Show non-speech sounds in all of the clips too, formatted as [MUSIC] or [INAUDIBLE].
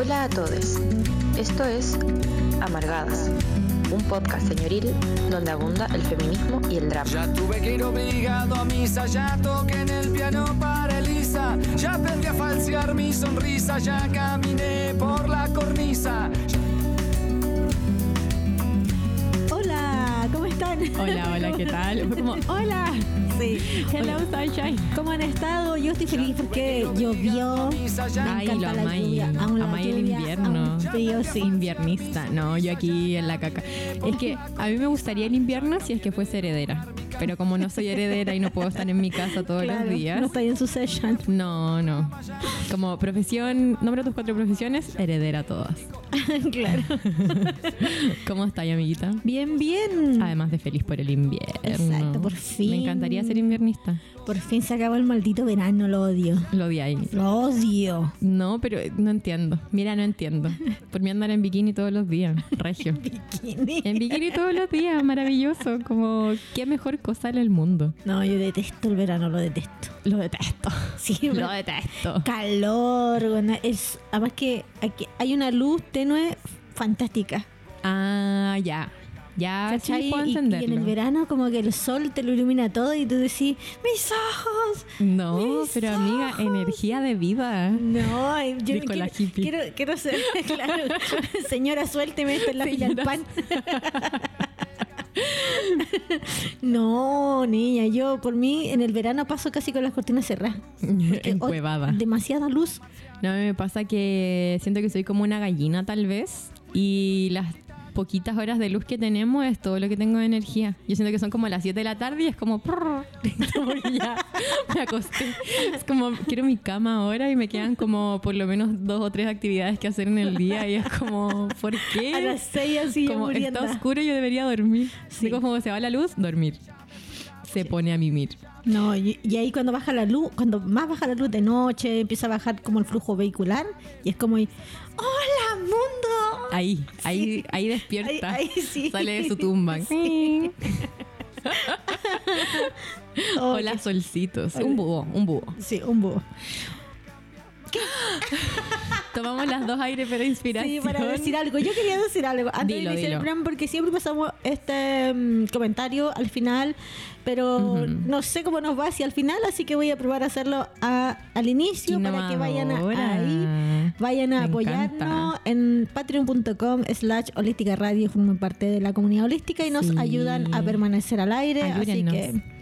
Hola a todos. Esto es Amargadas, un podcast señoril donde abunda el feminismo y el drama. Ya tuve que ir obligado a misa, ya toqué en el piano para Elisa, ya aprendí a falsear mi sonrisa, ya caminé por la cornisa. Hola, están? Hola, hola, ¿qué tal? Fue como, hola. Sí. [LAUGHS] Hello, sunshine. ¿Cómo han estado? Yo estoy feliz porque llovió. Ay, lo amáis. Amáis el invierno. sí. Inviernista. No, yo aquí en la caca. Es que a mí me gustaría el invierno si es que fuese heredera. Pero como no soy heredera y no puedo estar en mi casa todos Claro, los días. No estoy en su session. No, no. Como profesión, nombra tus cuatro profesiones, heredera todas. [LAUGHS] claro. [LAUGHS] ¿Cómo estás, amiguita? Bien, bien. Además de feliz por el invierno. Exacto, por fin. Me encantaría ser inviernista. Por fin se acabó el maldito verano, lo odio. Lo odiáis. Lo odio. No, pero no entiendo. Mira, no entiendo. Por mí andar en bikini todos los días. Regio. [LAUGHS] Bikini. En bikini todos los días, maravilloso. Como, qué mejor cosa en el mundo. No, yo detesto el verano, lo detesto. Lo detesto. Sí, [LAUGHS] Lo detesto. calor, bueno, es además que aquí hay una luz tenue fantástica. Ah, ya. Ya, ¿cachai? sí puedo y, y en el verano como que el sol te lo ilumina todo y tú decís, mis ojos. No, Mis pero amiga, energía de vida. No, yo Dijo la quiero, hippie. quiero, quiero ser, [LAUGHS] claro, señora, suélteme esto en la fila del pan. no, niña, yo por mí en el verano paso casi con las cortinas cerradas. Encuevada. demasiada luz. No, a mí me pasa que siento que soy como una gallina tal vez y las poquitas horas de luz que tenemos es todo lo que tengo de energía. Yo siento que son como las 7 de la tarde y es como... prrr, [LAUGHS] como que ya me acosté. Es como quiero mi cama ahora y me quedan como por lo menos dos o tres actividades que hacer en el día y es como, ¿por qué? A las seis así ya como está oscuro y yo debería dormir. Sí. Digo, como se va la luz, dormir. Se pone a mimir. No, y, y ahí cuando baja la luz, cuando más baja la luz de noche, empieza a bajar como el flujo vehicular y es como, ¡Hola, mundo! Ahí, ahí, ahí despierta. Ahí- ahí sí. Sale de su tumba. Sí. [LAUGHS] Hola, solcitos. Un búho, un búho. Sí, un búho. [LAUGHS] Tomamos las dos aires para inspiración. Sí, para decir algo. Yo quería decir algo antes Dilo, de iniciar el programa porque siempre pasamos este mm, comentario al final, pero no sé cómo nos va hacia el final, así que voy a probar a hacerlo a- al inicio para que vayan a, ahí, vayan a Me apoyarnos encanta. en patreon.com slash holística radio, forman parte de la comunidad holística y nos Sí. ayudan a permanecer al aire, Ayúdennos. así que...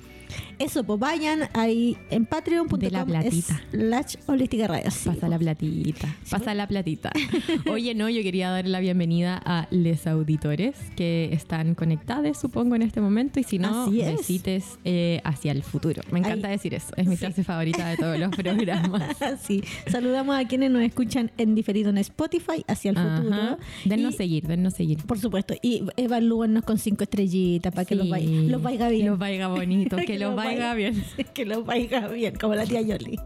Eso, pues vayan ahí en De la patreon.com platita. slash holística radio. sí, Pasa la platita, pasa la platita. [LAUGHS] Oye, no, yo quería dar la bienvenida a les auditores que están conectados, supongo, en este momento. Y si no, Así es. besites eh, hacia el futuro. Me encanta decir eso. Es mi Sí. frase favorita de todos los [LAUGHS] programas. sí, saludamos a quienes nos escuchan en diferido en Spotify hacia el Ajá. futuro. Dennos Y, seguir, dennos seguir. Por supuesto, y evalúennos con cinco estrellitas para que los, vaya, los vaya bien. Los vaya bonito, [LAUGHS] que los vaya bien. [LAUGHS] que los vaya bien, como la tía Yoli.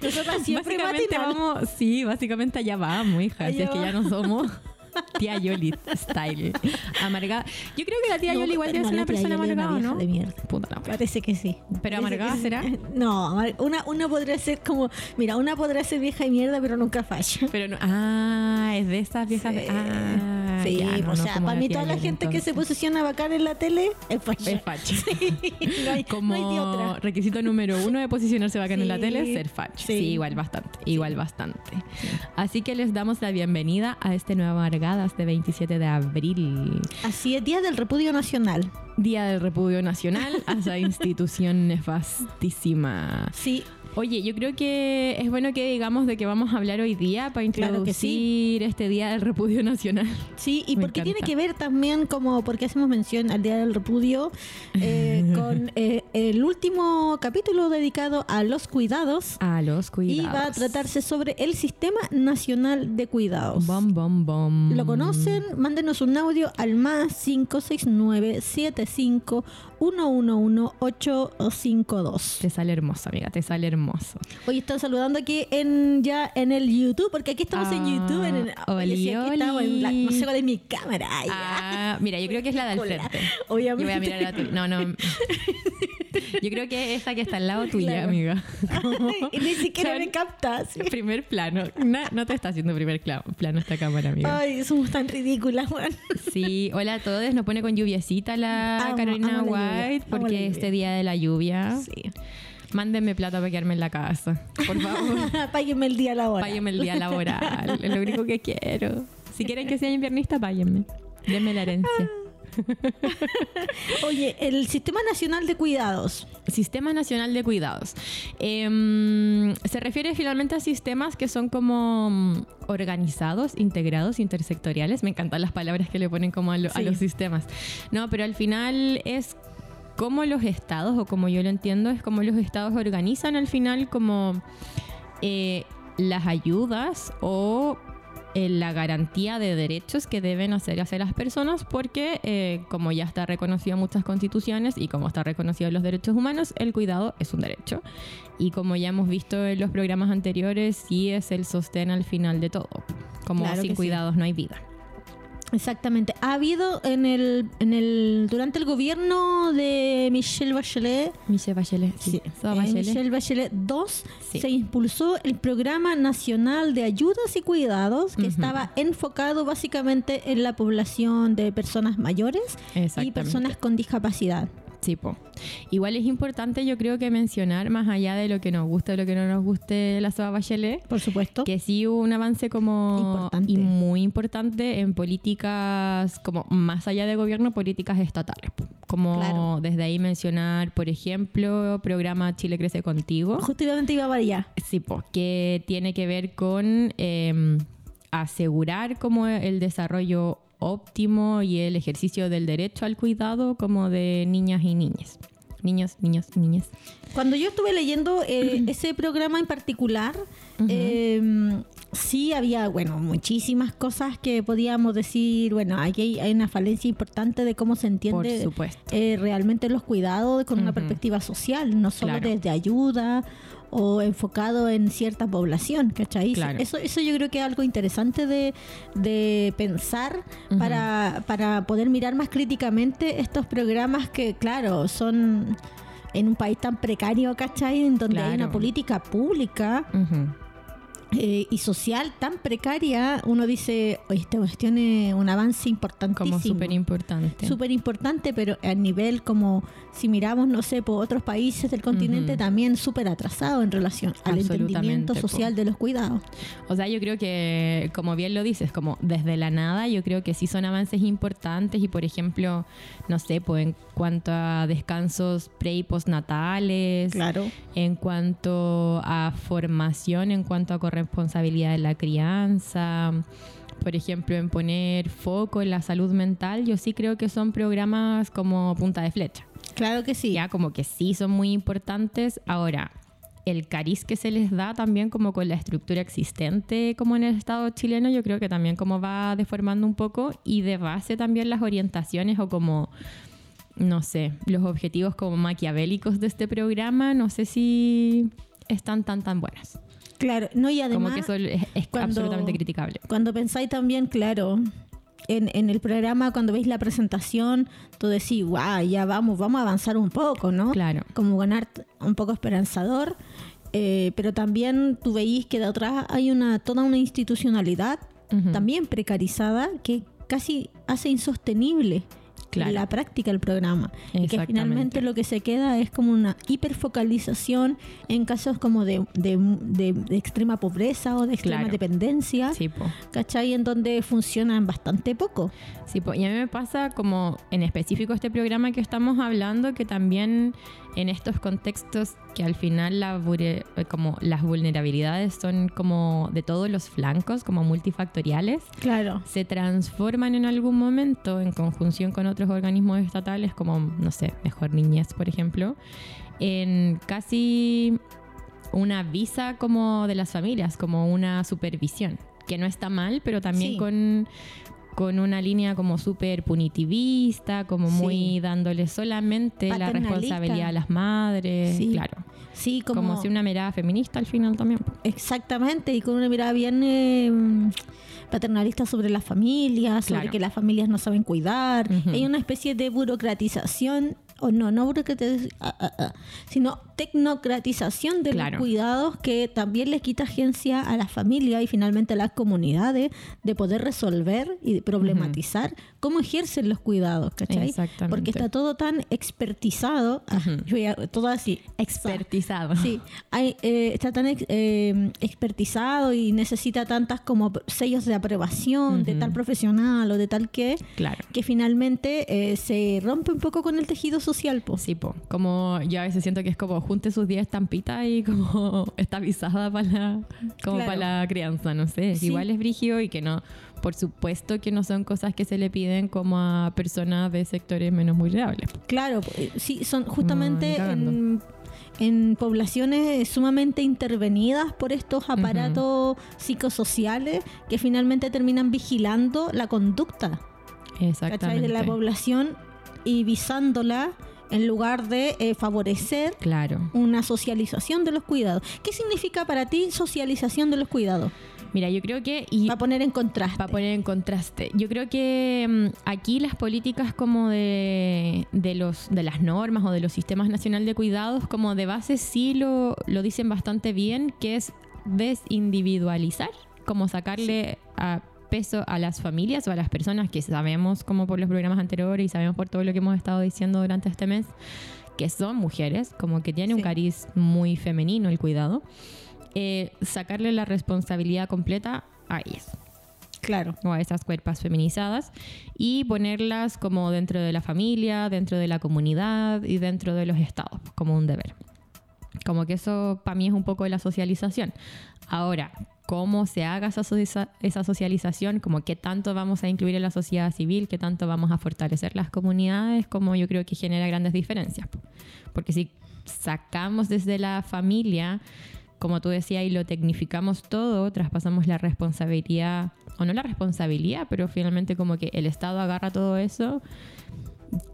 Nosotras siempre básicamente vamos, sí, básicamente allá vamos, hija. Si Allá es que ya no somos [LAUGHS] tía Yoli style. Amargada. Yo creo que la tía No, Yoli igual no, debe ser la una persona una amargada, vieja ¿no? de mierda. Puta la. Parece que sí. ¿Pero amargada sí. será? [LAUGHS] No, una, una podría ser como, mira, una podría ser vieja de mierda, pero nunca falla. Pero no, ah, es de esas viejas de. Ah, sí, no, o sea, para mí toda la gente que se posiciona bacán en la tele es facha. Es facha. [LAUGHS] no hay, Como hay otra. requisito número uno de posicionarse bacán en la Sí. tele, ser facho. Sí. Sí, igual bastante, igual bastante. Así que les damos la bienvenida a este nuevo Amargadas de 27 de abril. Así es, Día del Repudio Nacional. Día del Repudio Nacional a esa [LAUGHS] institución nefastísima. Sí, Oye, yo creo que es bueno que digamos de que vamos a hablar hoy día para Claro que introducir este Día del Repudio Nacional. Sí, y Me porque tiene que ver también como porque hacemos mención al Día del Repudio eh, [LAUGHS] con eh, el último capítulo dedicado a los cuidados A los cuidados. y va a tratarse sobre el Sistema Nacional de Cuidados. Bom, bom, bom. ¿Lo conocen? Mándenos un audio al más 569 75 111 852. Te sale hermoso, amiga, te sale hermoso. Hoy están saludando aquí en ya en el YouTube, porque aquí estamos en Ah, YouTube. En el, oli, estamos en la- no sé cuál es mi cámara. Ah, mira, yo creo que es la del frente. Obviamente. Yo voy a mirar a tuya. No, no. [LAUGHS] Yo creo que esa que está al lado tuya, Claro. amiga. y [LAUGHS] ni siquiera me captas. primer plano. No, no te está haciendo primer plano esta cámara, amiga. Ay, somos tan ridículas, Juan. Sí, hola a todos. Nos pone con lluviecita la Amo, Carolina amo la porque este día de la lluvia. Sí. Mándenme plata para quedarme en la casa. Por favor. [LAUGHS] Páguenme el día laboral. Páguenme el día laboral. Es lo único que quiero. Si quieren que sea inviernista, páguenme. Denme la herencia. [LAUGHS] Oye, el Sistema Nacional de Cuidados. Sistema Nacional de Cuidados. Em, se refiere finalmente a sistemas que son como mm, organizados, integrados, intersectoriales. Me encantan las palabras que le ponen como a, lo- a Sí. los sistemas. No, pero al final es como los estados, o como yo lo entiendo, es como los estados organizan al final como eh, las ayudas o eh, la garantía de derechos que deben hacer hacia las personas porque eh, como ya está reconocido en muchas constituciones y como está reconocido en los derechos humanos, el cuidado es un derecho. Y como ya hemos visto en los programas anteriores, sí es el sostén al final de todo. Como Claro sin sí. cuidados no hay vida. Exactamente. Ha habido en el, en el durante el gobierno de Michelle Bachelet, Michelle Bachelet. Sí. Soa eh, Bachelet. Michelle Bachelet II, Sí. se impulsó el Programa Nacional de Ayudas y Cuidados, que estaba enfocado básicamente en la población de personas mayores y personas con discapacidad. Sí, po. Igual es importante, yo creo que mencionar, más allá de lo que nos guste o lo que no nos guste la Soa Bachelet, Por supuesto. que sí hubo un avance como Importante. y muy importante en políticas como más allá de gobierno, políticas estatales. Como Claro. desde ahí mencionar, por ejemplo, programa Chile crece contigo. Justamente iba para allá. Sí, po, que tiene que ver con eh, asegurar como el desarrollo óptimo y el ejercicio del derecho al cuidado como de niñas y niñas. Niños, niños, niñas. Cuando yo estuve leyendo eh, [CLEARS THROAT] ese programa en particular, eh, sí había, bueno, muchísimas cosas que podíamos decir, bueno, aquí hay, una falencia importante de cómo se entiende eh, realmente los cuidados con una perspectiva social, no solo Claro. desde ayuda o enfocado en cierta población, ¿cachai? Claro. Eso, eso yo creo que es algo interesante de, de pensar para, para poder mirar más críticamente estos programas que, claro, son en un país tan precario, ¿cachai? En donde hay una política pública eh, y social tan precaria, uno dice, "Oye, esta cuestión es un avance importantísimo. Como súper importante. Súper importante, pero a nivel como si miramos, no sé, por otros países del continente, también súper atrasado en relación al entendimiento po. social de los cuidados. O sea, yo creo que, como bien lo dices, como desde la nada, yo creo que sí son avances importantes y, por ejemplo, no sé, pues en cuanto a descansos pre y postnatales, Claro. en cuanto a formación, en cuanto a corresponsabilidad de la crianza, por ejemplo, en poner foco en la salud mental, yo sí creo que son programas como punta de flecha. Claro que sí. Ya como que sí son muy importantes. Ahora, el cariz que se les da también como con la estructura existente como en el Estado chileno, yo creo que también como va deformando un poco y de base también las orientaciones o como, no sé, los objetivos como maquiavélicos de este programa, no sé si están tan tan buenas. Claro, no, y además, como que eso es, es cuando- absolutamente criticable. cuando pensáis también, claro, en, en el programa, cuando veis la presentación, tú decís, wow, ya vamos, vamos a avanzar un poco, ¿no? Claro. Como ganar un poco esperanzador. eh, pero también tú veís que de atrás hay una toda una institucionalidad Ujú. también precarizada que casi hace insostenible Claro. la práctica del programa y que finalmente lo que se queda es como una hiperfocalización en casos como de, de- de- de extrema pobreza o de extrema Claro. dependencia Sí. ¿cachai? En donde funcionan bastante poco. Sí, po, y a mí me pasa como en específico este programa que estamos hablando, que también en estos contextos que al final la eh, como las vulnerabilidades son como de todos los flancos, como multifactoriales, Claro. se transforman en algún momento en conjunción con otros organismos estatales como, no sé, Mejor Niñez, por ejemplo, en casi una visa como de las familias, como una supervisión, que no está mal, pero también Sí. con, con una línea como súper punitivista, como Sí. muy dándole solamente la responsabilidad a las madres, Sí. claro. Sí, Como, como, si una mirada feminista al final también. exactamente y con una mirada bien eh, paternalista sobre las familias, sobre Claro. que las familias no saben cuidar. Hay una especie de burocratización o no, no burocratización, ah, ah, ah, sino tecnocratización de Claro. los cuidados que también les quita agencia a la familia y finalmente a las comunidades de poder resolver y de problematizar cómo ejercen los cuidados, ¿cachai? Exactamente. Porque está todo tan expertizado, yo ya- todo así, Expertizado. Sí, hay, eh, está tan ex- eh, expertizado y necesita tantas como sellos de aprobación de tal profesional o de tal que, Claro. que finalmente eh, se rompe un poco con el tejido social. po. Sí, po. Como yo a veces siento que es como junte sus 10 estampitas y como [LAUGHS] está avisada para la, como Claro. para la crianza, no sé. Sí. Igual es brígido y que no, por supuesto que no son cosas que se le piden como a personas de sectores menos vulnerables. Claro, eh, sí, son justamente en, en poblaciones sumamente intervenidas por estos aparatos psicosociales que finalmente terminan vigilando la conducta. ¿cachai? Exactamente. de la población y visándola en lugar de eh, favorecer Claro. una socialización de los cuidados. ¿Qué significa para ti socialización de los cuidados? Mira, yo creo que... Y, Para poner en contraste. Para poner en contraste. Yo creo que mm, aquí las políticas como de, de, los, de las normas o de los sistemas nacional de cuidados, como de base sí lo, lo dicen bastante bien, que es desindividualizar, como sacarle a peso a las familias o a las personas que sabemos como por los programas anteriores y sabemos por todo lo que hemos estado diciendo durante este mes, que son mujeres, como que tiene un Sí. cariz muy femenino el cuidado, eh, sacarle la responsabilidad completa a ellas Claro. o a esas cuerpas feminizadas y ponerlas como dentro de la familia, dentro de la comunidad y dentro de los estados, como un deber. Como que eso para mí es un poco de la socialización. Ahora, cómo se haga esa, esa socialización, como qué tanto vamos a incluir en la sociedad civil, qué tanto vamos a fortalecer las comunidades, como yo creo que genera grandes diferencias. Porque si sacamos desde la familia, como tú decías, y lo tecnificamos todo, traspasamos la responsabilidad, o no la responsabilidad, pero finalmente como que el Estado agarra todo eso,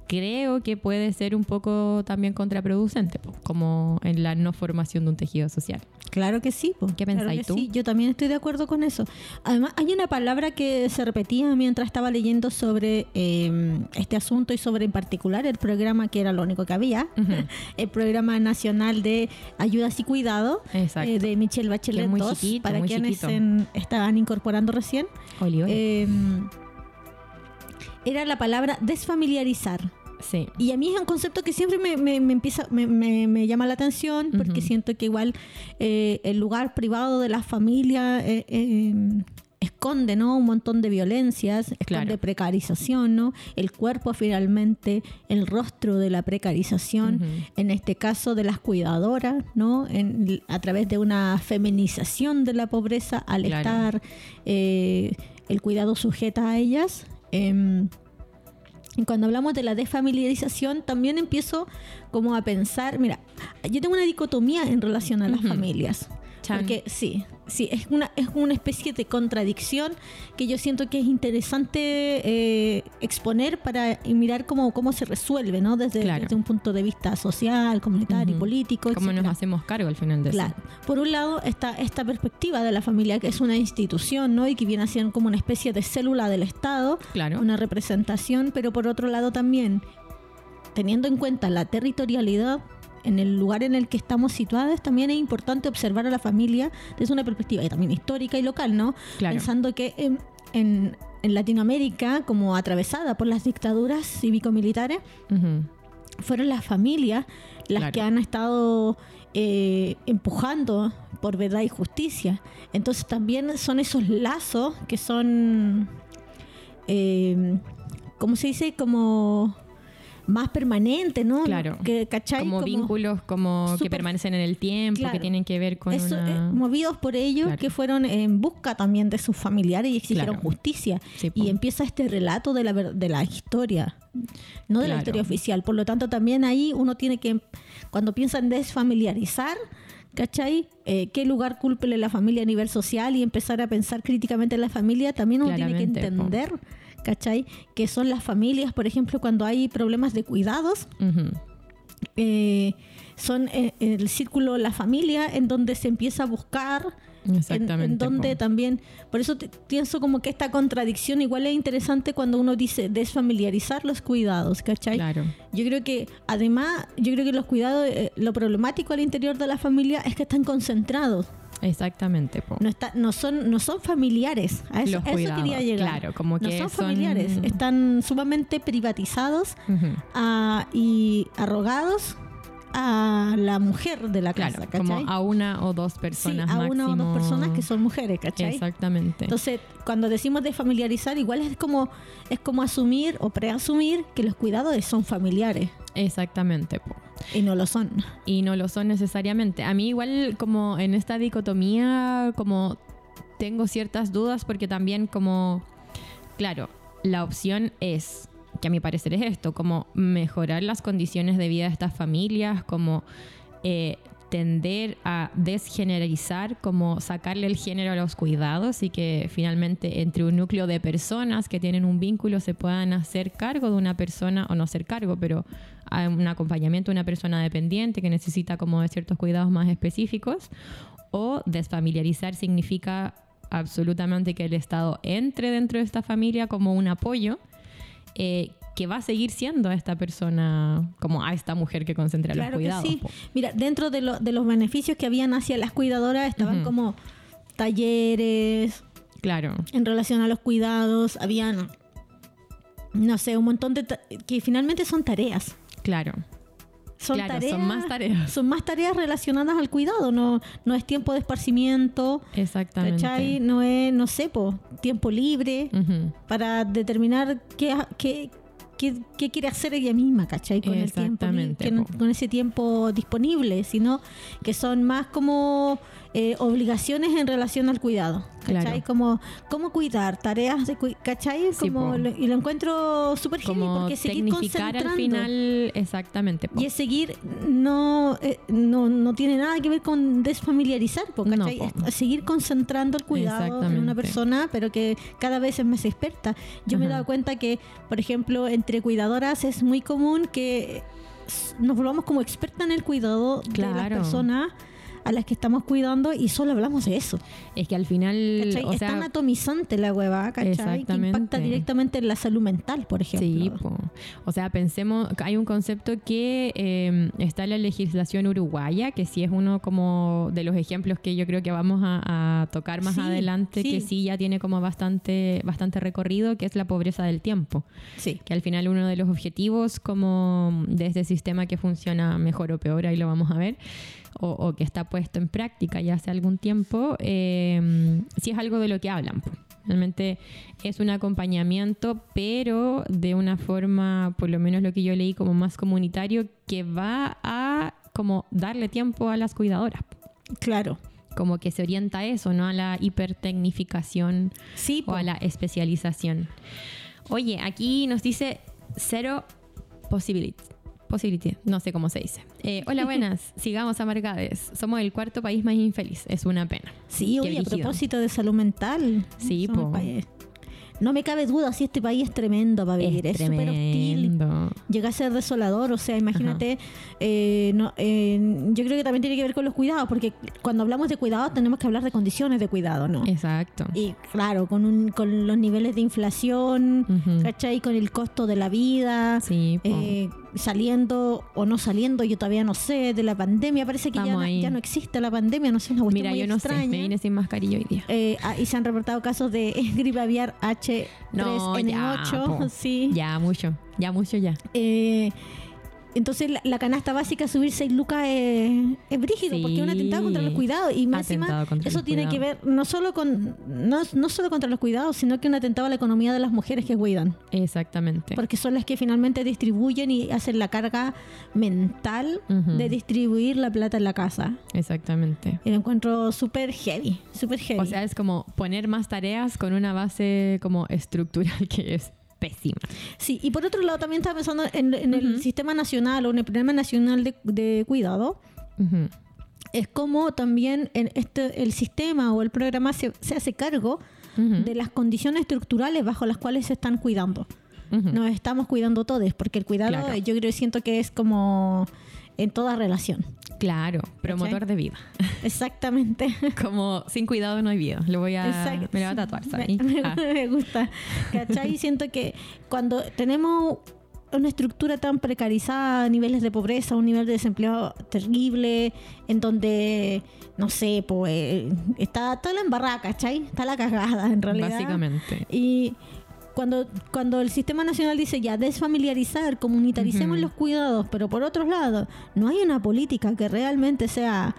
creo que puede ser un poco también contraproducente, como en la no formación de un tejido social. Claro que sí. po. ¿Qué Claro pensáis tú? sí, Yo también estoy de acuerdo con eso. Además, hay una palabra que se repetía mientras estaba leyendo sobre eh, este asunto y sobre en particular el programa que era lo único que había, Ujú. [LAUGHS] el programa nacional de ayudas y cuidado eh, de Michelle Bachelet Que es muy II, chiquito, para muy quienes en- estaban incorporando recién. Oli, oli. Eh, era la palabra desfamiliarizar. sí. Y a mí es un concepto que siempre me, me- me empieza, me, me- llama la atención porque siento que igual eh, el lugar privado de la familia eh, eh, esconde ¿no? un montón de violencias, esconde Claro. precarización, ¿no? El cuerpo finalmente, el rostro de la precarización, en este caso de las cuidadoras, ¿no? En- a través de una feminización de la pobreza al Claro. estar eh, el cuidado sujeta a ellas. Em, y cuando hablamos de la desfamiliarización, también empiezo como a pensar, mira, yo tengo una dicotomía en relación a las familias. Chan. Porque sí, sí, es una, es una especie de contradicción que yo siento que es interesante eh, exponer para mirar cómo, cómo se resuelve, ¿no? Desde, Claro. desde un punto de vista social, comunitario, Ujú. político, ¿Cómo nos hacemos cargo al final de Claro. eso? Por un lado está esta perspectiva de la familia que es una institución, ¿no? Y que viene a ser como una especie de célula del Estado, Claro. una representación, pero por otro lado también, teniendo en cuenta la territorialidad en el lugar en el que estamos situados, también es importante observar a la familia desde una perspectiva y también histórica y local, ¿no? Claro. Pensando que en, en- en Latinoamérica, como atravesada por las dictaduras cívico-militares, fueron las familias las Claro. que han estado eh, empujando por verdad y justicia. Entonces también son esos lazos que son, eh, ¿cómo se dice? Como más permanentes, ¿no? Claro. Que, ¿cachai? Como, vínculos como que permanecen en el tiempo, Claro. que tienen que ver con Eso, una... eh, movidos por ellos Claro. que fueron en busca también de sus familiares y exigieron Claro. justicia. Sí, y empieza este relato de la, de la historia, no de la historia oficial. Por lo tanto, también ahí uno tiene que, cuando piensa en desfamiliarizar, ¿cachai? Eh, ¿Qué lugar cúlpele la familia a nivel social y empezar a pensar críticamente en la familia? También uno tiene que po. ¿Cachai? Que son las familias, por ejemplo, cuando hay problemas de cuidados, eh, son eh, el círculo, la familia, en donde se empieza a buscar Exactamente. En, donde también, por eso te- pienso como que esta contradicción igual es interesante cuando uno dice desfamiliarizar los cuidados, ¿cachai? Claro. Yo creo que además, yo creo que los cuidados, eh, lo problemático al interior de la familia es que están concentrados, Exactamente. po. no, está, no, son, no son familiares, a eso, Los a eso cuidados, quería llegar. claro, como no que son son- familiares, están sumamente privatizados Ujú. a- y arrogados a la mujer de la casa, Claro, ¿cachai? como a una o dos Sí, personas a una o dos personas que son mujeres, ¿cachai? Exactamente. Entonces, cuando decimos de familiarizar, igual es como es como asumir o preasumir que los cuidados son familiares Exactamente. po. y no lo son. y no lo son necesariamente. A mí igual como en esta dicotomía como tengo ciertas dudas porque también como, claro, la opción es, que a mi parecer es esto, como mejorar las condiciones de vida de estas familias, como eh, tender a desgeneralizar, como sacarle el género a los cuidados y que finalmente entre un núcleo de personas que tienen un vínculo se puedan hacer cargo de una persona, o no hacer cargo, pero un acompañamiento de una persona dependiente que necesita como de ciertos cuidados más específicos, o desfamiliarizar significa absolutamente que el Estado entre dentro de esta familia como un apoyo eh, que va a seguir siendo a esta persona, como a esta mujer que concentra Claro los que cuidados. sí. po. Mira, dentro de, lo- de los beneficios que habían hacia las cuidadoras estaban como talleres Claro, en relación a los cuidados, habían no sé, un montón de que finalmente son tareas. claro. Son Claro, tareas, son más tareas. Son más tareas relacionadas al cuidado, no, no es tiempo de esparcimiento, Exactamente. ¿cachai? No es, no sé, po, tiempo libre para determinar qué, qué, qué, qué quiere hacer ella misma, ¿cachai? Con el tiempo, que con ese tiempo disponible, sino que son más como eh, obligaciones en relación al cuidado, ¿cachai? Claro. Como cómo cuidar, tareas de cui- ¿cachai? Como lo- y lo encuentro súper Como porque seguir al concentrando final, exactamente. po. y es seguir no, eh, no no tiene nada que ver con desfamiliarizar, po, No, ¿cachai? po. Seguir concentrando el cuidado en una persona, pero que cada vez es más experta. Yo me he dado cuenta que, por ejemplo, entre cuidadoras es muy común que nos volvamos como experta en el cuidado de las personas a las que estamos cuidando y solo hablamos de eso. Es que al final, ¿cachai? o es tan atomizante la hueva, ¿cachai? Que impacta directamente en la salud mental, por ejemplo. Sí, po. o sea, pensemos, hay un concepto que eh, está en la legislación uruguaya, que sí es uno como de los ejemplos que yo creo que vamos a, a tocar más Sí, adelante, sí. que sí ya tiene como bastante, bastante recorrido, que es la pobreza del tiempo. Sí. que al final uno de los objetivos como de este sistema que funciona mejor o peor, ahí lo vamos a ver, o, o que está puesto en práctica ya hace algún tiempo, eh, sí es algo de lo que hablan. Realmente es un acompañamiento, pero de una forma, por lo menos lo que yo leí, como más comunitario, que va a como darle tiempo a las cuidadoras. Claro. Como que se orienta a eso, no a la hipertecnificación Sí, o a la especialización. Oye, aquí nos dice cero possibility. Possibility, no sé cómo se dice. Eh, hola, buenas. [LAUGHS] Sigamos amargades. Somos el cuarto país más infeliz. Es una pena. Sí, oye, a propósito de salud mental. Sí, país- No me cabe duda si este país es tremendo para vivir. Es súper hostil. Llega a ser desolador. O sea, imagínate. eh, no, eh, yo creo que también tiene que ver con los cuidados, porque cuando hablamos de cuidados tenemos que hablar de condiciones de cuidado, ¿no? Exacto. Y claro, con, un, con los niveles de inflación, Ujú. ¿cachai? Con el costo de la vida. Sí, eh, saliendo o no saliendo, yo todavía no sé, de la pandemia. Parece que ya no, ya no existe la pandemia, no sé, una cuestión Mira, muy yo no extraña. sé. Me vine sin mascarilla hoy día. Eh, ah, y se han reportado casos de [LAUGHS] gripe aviar No, ya, H3N8. [LAUGHS] sí. Ya, mucho. Ya, mucho ya. Eh, entonces la, la canasta básica subir 6 lucas es, es brígido porque es un atentado contra los cuidados. Y más contra eso tiene que ver no solo con no, no solo contra los cuidados sino que un atentado a la economía de las mujeres que cuidan. Exactamente. porque son las que finalmente distribuyen y hacen la carga mental de distribuir la plata en la casa. Exactamente. y lo encuentro súper heavy súper heavy. O sea, es como poner más tareas con una base como estructural [LAUGHS] que es pésima. Sí, y por otro lado también estaba pensando en, en el sistema nacional o en el programa nacional de, de cuidado. Es como también en este, el sistema o el programa se, se hace cargo de las condiciones estructurales bajo las cuales se están cuidando. Nos estamos cuidando todos, porque el cuidado Claro. eh, yo creo siento que es como en toda relación. Claro, promotor de vida. [LAUGHS] Exactamente. Como sin cuidado no hay vida. Lo voy a, Exacto. me lo voy a tatuar, ¿sabes? [LAUGHS] Me, Ah. [LAUGHS] me gusta. ¿Cachai? Siento que cuando tenemos una estructura tan precarizada, niveles de pobreza, un nivel de desempleo terrible, en donde, no sé, pues está toda la embarrada, ¿cachai? Está la cagada, en realidad. Básicamente. Y cuando, cuando el Sistema Nacional dice ya desfamiliarizar, comunitaricemos los cuidados, pero por otro lado, no hay una política que realmente sea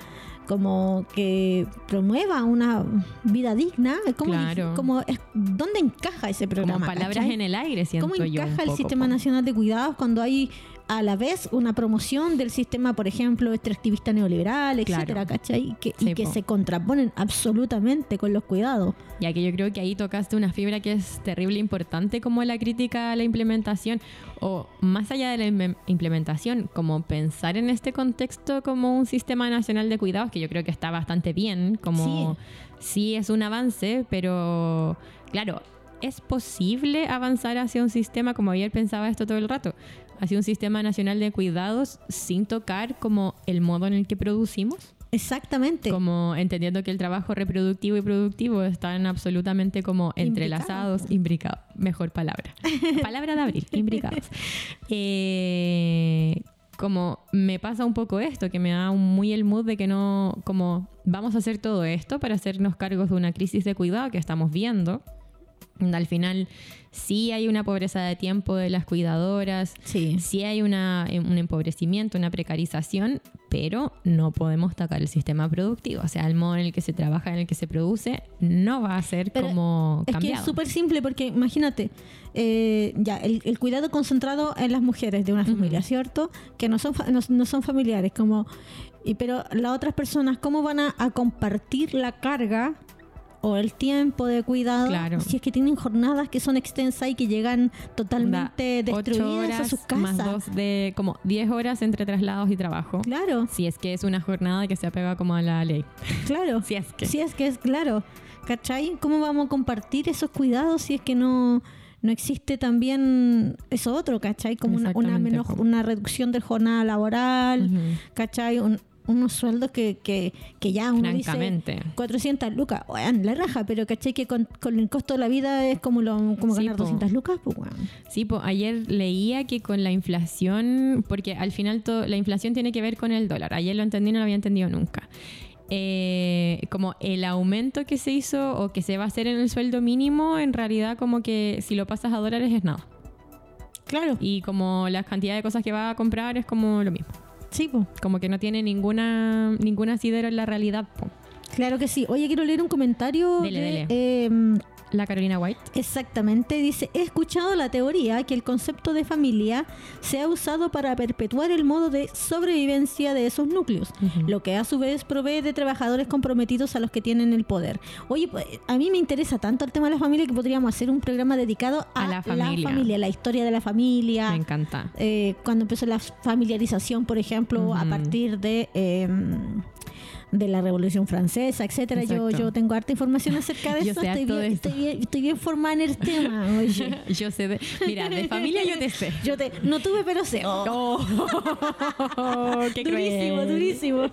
como que promueva una vida digna, es como, Claro. como es, ¿dónde encaja ese programa? Como palabras cachai? en el aire, siento ¿Cómo yo. encaja el poco, Sistema. Nacional de Cuidados cuando hay a la vez una promoción del sistema, por ejemplo, extractivista neoliberal, etcétera, Claro. ¿cachai? Y que, Sí, y que po. se contraponen absolutamente con los cuidados. Ya que yo creo que ahí tocaste una fibra que es terrible importante como la crítica a la implementación o más allá de la im- implementación, como pensar en este contexto como un sistema nacional de cuidados que yo creo que está bastante bien, como sí, es un avance, pero claro, es posible avanzar hacia un sistema como ayer pensaba esto todo el rato, hacia un sistema nacional de cuidados sin tocar como el modo en el que producimos. Exactamente. Como entendiendo que el trabajo reproductivo y productivo están absolutamente como entrelazados, imbricados. Mejor palabra. [LAUGHS] palabra de abril, imbricados. Eh, como me pasa un poco esto, que me da muy el mood de que no, como vamos a hacer todo esto para hacernos cargos de una crisis de cuidado que estamos viendo. Al final sí hay una pobreza de tiempo de las cuidadoras, Sí. sí hay una, un empobrecimiento, una precarización, pero no podemos tocar el sistema productivo. O sea, el modo en el que se trabaja, en el que se produce, no va a ser Pero como Es que es súper simple porque imagínate, eh, ya, el, el cuidado concentrado en las mujeres de una familia, ¿cierto? Que no son, no, no son familiares, como... Y, pero las otras personas, ¿cómo van a, a compartir la carga o el tiempo de cuidado Claro. si es que tienen jornadas que son extensas y que llegan totalmente Da destruidas a sus Más casas? dos de como 10 horas entre traslados y trabajo. Claro, Si es que es una jornada que se apega como a la ley. [LAUGHS] claro. Si es que. Si es que es claro, ¿cachai? ¿Cómo vamos a compartir esos cuidados si es que no, no existe también eso otro, ¿cachai? Como una, una, menos, una reducción del jornada laboral, Ujú. ¿cachai? Un- unos sueldos que, que, que ya uno dice Francamente. 400 lucas, weón, la raja, pero ¿cachai? Que con, con el costo de la vida es como, lo, como Sí, ganar po. 200 lucas, pues. Sí, pues ayer leía que con la inflación, porque al final to- la inflación tiene que ver con el dólar. Ayer lo entendí, no lo había entendido nunca. Eh, como el aumento que se hizo o que se va a hacer en el sueldo mínimo, en realidad como que si lo pasas a dólares es nada. Claro, Y como la cantidad de cosas que va a comprar es como lo mismo. Sí. Como que no tiene ninguna ningún asidero en la realidad. po. Claro que sí. Oye, quiero leer un comentario Dele, de, dele. em, La Carolina White. Exactamente, dice, he escuchado la teoría que el concepto de familia se ha usado para perpetuar el modo de sobrevivencia de esos núcleos, lo que a su vez provee de trabajadores comprometidos a los que tienen el poder. Oye, pues, a mí me interesa tanto el tema de la familia que podríamos hacer un programa dedicado a, A la familia. la historia de la familia. Me encanta. eh, cuando empezó la familiarización, por ejemplo, a partir de... eh, de la Revolución Francesa, etcétera. Yo, yo tengo harta información acerca de [LAUGHS] Yo eso. Estoy bien, esto. estoy, bien, estoy bien formada en el tema. [LAUGHS] Oye. Yo sé de. Mira, de familia yo te sé. [LAUGHS] Yo te, no tuve, pero sé. Oh, Oh, qué durísimo, cruel. durísimo.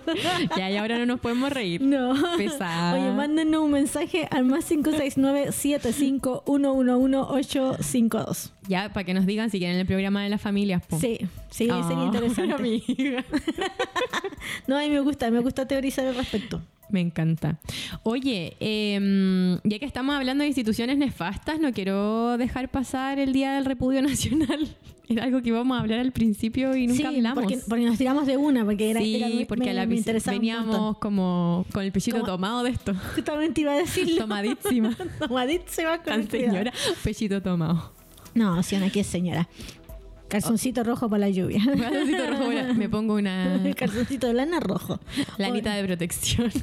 Ya, y ahora no nos podemos reír. No. Pesada. Oye, mándenos un mensaje al más 569-7511-852. Ya, para que nos digan si quieren el programa de las familias. po. Sí, sí, Oh, sería interesante. amiga. No, a mí me gusta, me gusta teorizar al respecto. Me encanta. Oye, em, ya que estamos hablando de instituciones nefastas, no quiero dejar pasar el Día del Repudio [LAUGHS] Nacional. Era algo que íbamos a hablar al principio y nunca sí, hablamos. Porque, porque nos tiramos de una, porque era, sí, era muy- porque me, a la me veníamos como con el pechito tomado de esto. [LAUGHS] Justamente iba a decirlo. Tomadísima. [LAUGHS] Tomadísima con Tan señora, pechito tomado. No, si aquí es señora. Calzoncito rojo para la lluvia. [LAUGHS] Calzoncito rojo, me pongo una [LAUGHS] Calzoncito de lana rojo. lanita de protección. [LAUGHS]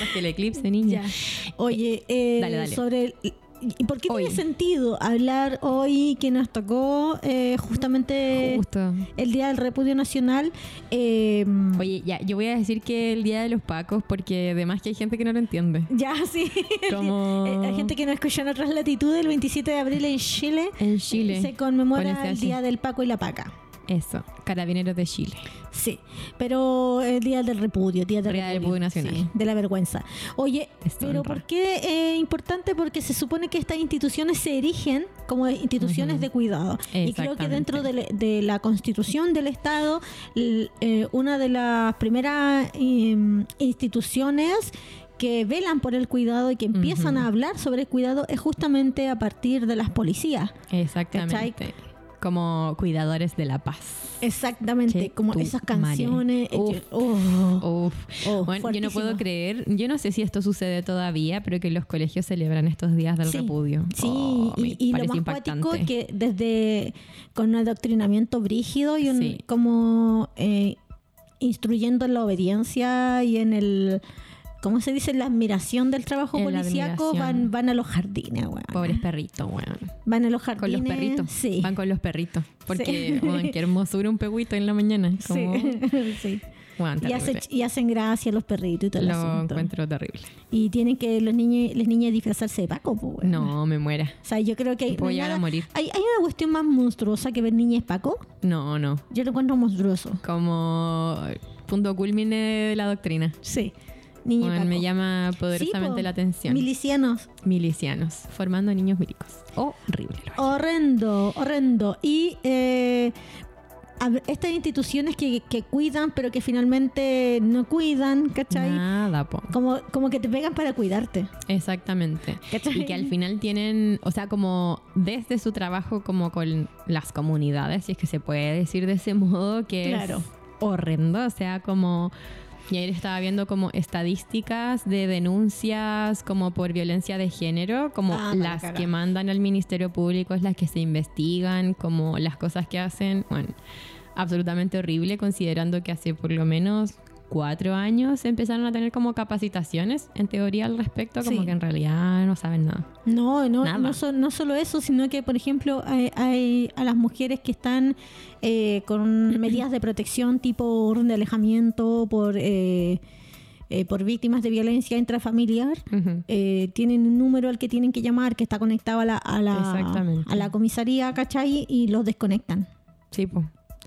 Más que el eclipse, niña. Ya. Oye, eh, Dale, dale. sobre el- ¿Y por qué Hoy. tiene sentido hablar hoy que nos tocó eh, justamente Justo. el Día del Repudio Nacional? Eh, Oye, ya, yo voy a decir que el Día de los Pacos, porque además que hay gente que no lo entiende. ya, [LAUGHS] sí. Como- Eh, Hay gente que nos escuchó en otras latitudes, el 27 de abril en Chile. En Chile. Se conmemora el. Día del Paco y la Paca. Eso, Carabineros de Chile. Sí, pero el día del repudio, día del Día del repudio nacional. sí, de la vergüenza. Oye, pero honra. ¿por qué es importante? Porque se supone que estas instituciones se erigen como instituciones de cuidado. Y creo que dentro de, la- de la constitución del Estado, l- eh, una de las primeras em, instituciones que velan por el cuidado y que empiezan a hablar sobre el cuidado es justamente a partir de las policías. Exactamente. Como cuidadores de la paz. Exactamente, Che, como esas canciones. eh, Uf. oh. Uf. Oh, bueno, yo no puedo creer, yo no sé si esto sucede todavía, pero que los colegios celebran estos días del Sí, repudio. Sí, Oh, y, y lo más cuático impactante. que desde con un adoctrinamiento brígido y un, Sí. como eh, instruyendo en la obediencia y en el ¿cómo se dice? la admiración del trabajo policíaco van, van a los jardines, weón. Pobres perritos, weón. Van a los Con jardines. los perritos. Sí. Van con los perritos. Porque, Sí. weón, qué hermosura un peguito en la mañana. Como, Sí, [LAUGHS] sí. weón, Y, hace- y hacen gracia los perritos y todo el Lo asunto. encuentro terrible. Y tienen que los niños, las niñas disfrazarse de Paco, pues, weón. No, me muera. O sea, yo creo que hay, no llegar a nada- morir. hay, hay una cuestión más monstruosa que ver niñas Paco. No, no. Yo lo encuentro monstruoso. Como punto culmine de la doctrina. Sí. Niña Paco. me llama poderosamente Sí, la atención. Milicianos. Milicianos, formando niños milicos. Horrible. Horrendo, horrendo. Y eh, estas instituciones que, que cuidan, pero que finalmente no cuidan, ¿cachai? Nada, po. Como, como que te pegan para cuidarte. Exactamente. ¿Cachai? Y que al final tienen, o sea, como desde su trabajo como con las comunidades, si es que se puede decir de ese modo, que Claro. es horrendo, o sea, como... Y ayer estaba viendo como estadísticas de denuncias como por violencia de género, como Ah, las que mandan al Ministerio Público, es las que se investigan, como las cosas que hacen, bueno, absolutamente horrible considerando que hace por lo menos cuatro años empezaron a tener como capacitaciones en teoría al respecto, como Sí. que en realidad no saben nada. No, no, Nada. no, so- no solo eso, sino que, por ejemplo, hay, hay a las mujeres que están eh, con [CLEARS THROAT] medidas de protección tipo orden de alejamiento por, eh, eh, por víctimas de violencia intrafamiliar. Eh, tienen un número al que tienen que llamar que está conectado a la, a la, a la comisaría, ¿cachai? Y los desconectan. Sí, pues.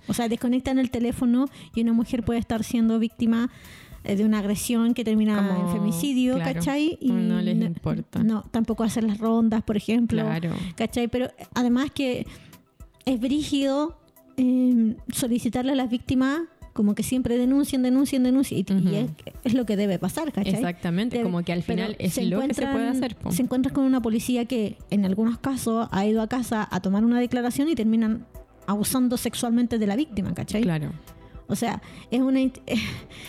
O sea, desconectan el teléfono y una mujer puede estar siendo víctima eh, de una agresión que termina Como- en femicidio, claro, ¿cachai? Y no les importa. No, tampoco hacer las rondas, por ejemplo. Claro. ¿Cachai? Pero además que es brígido eh, solicitarle a las víctimas como que siempre denuncien, denuncien, denuncien. Y, es, es lo que debe pasar, ¿cachai? Exactamente, Debe- como que al final es lo que se puede hacer. po. Se encuentran con una policía que en algunos casos ha ido a casa a tomar una declaración y terminan abusando sexualmente de la víctima, ¿cachai? Claro. O sea, es una [LAUGHS] es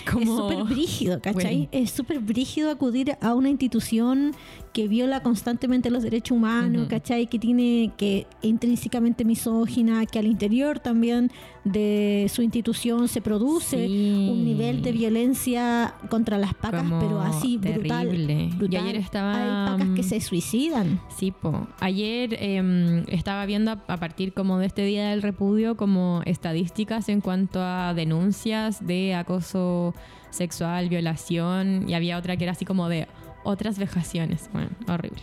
súper brígido, ¿cachai? Bueno. Es súper brígido acudir a una institución que viola constantemente los derechos humanos. ¿cachai? Que tiene que intrínsecamente misógina, que al interior también de su institución se produce Sí. un nivel de violencia contra las pacas, Como pero así brutal. terrible. Brutal. ayer estaba, Hay pacas que mm, se suicidan. Sí, po. Ayer em, estaba viendo a, a partir como de este día del repudio como estadísticas en cuanto a denuncias de acoso sexual, violación y había otra que era así como de otras vejaciones. Bueno, horrible.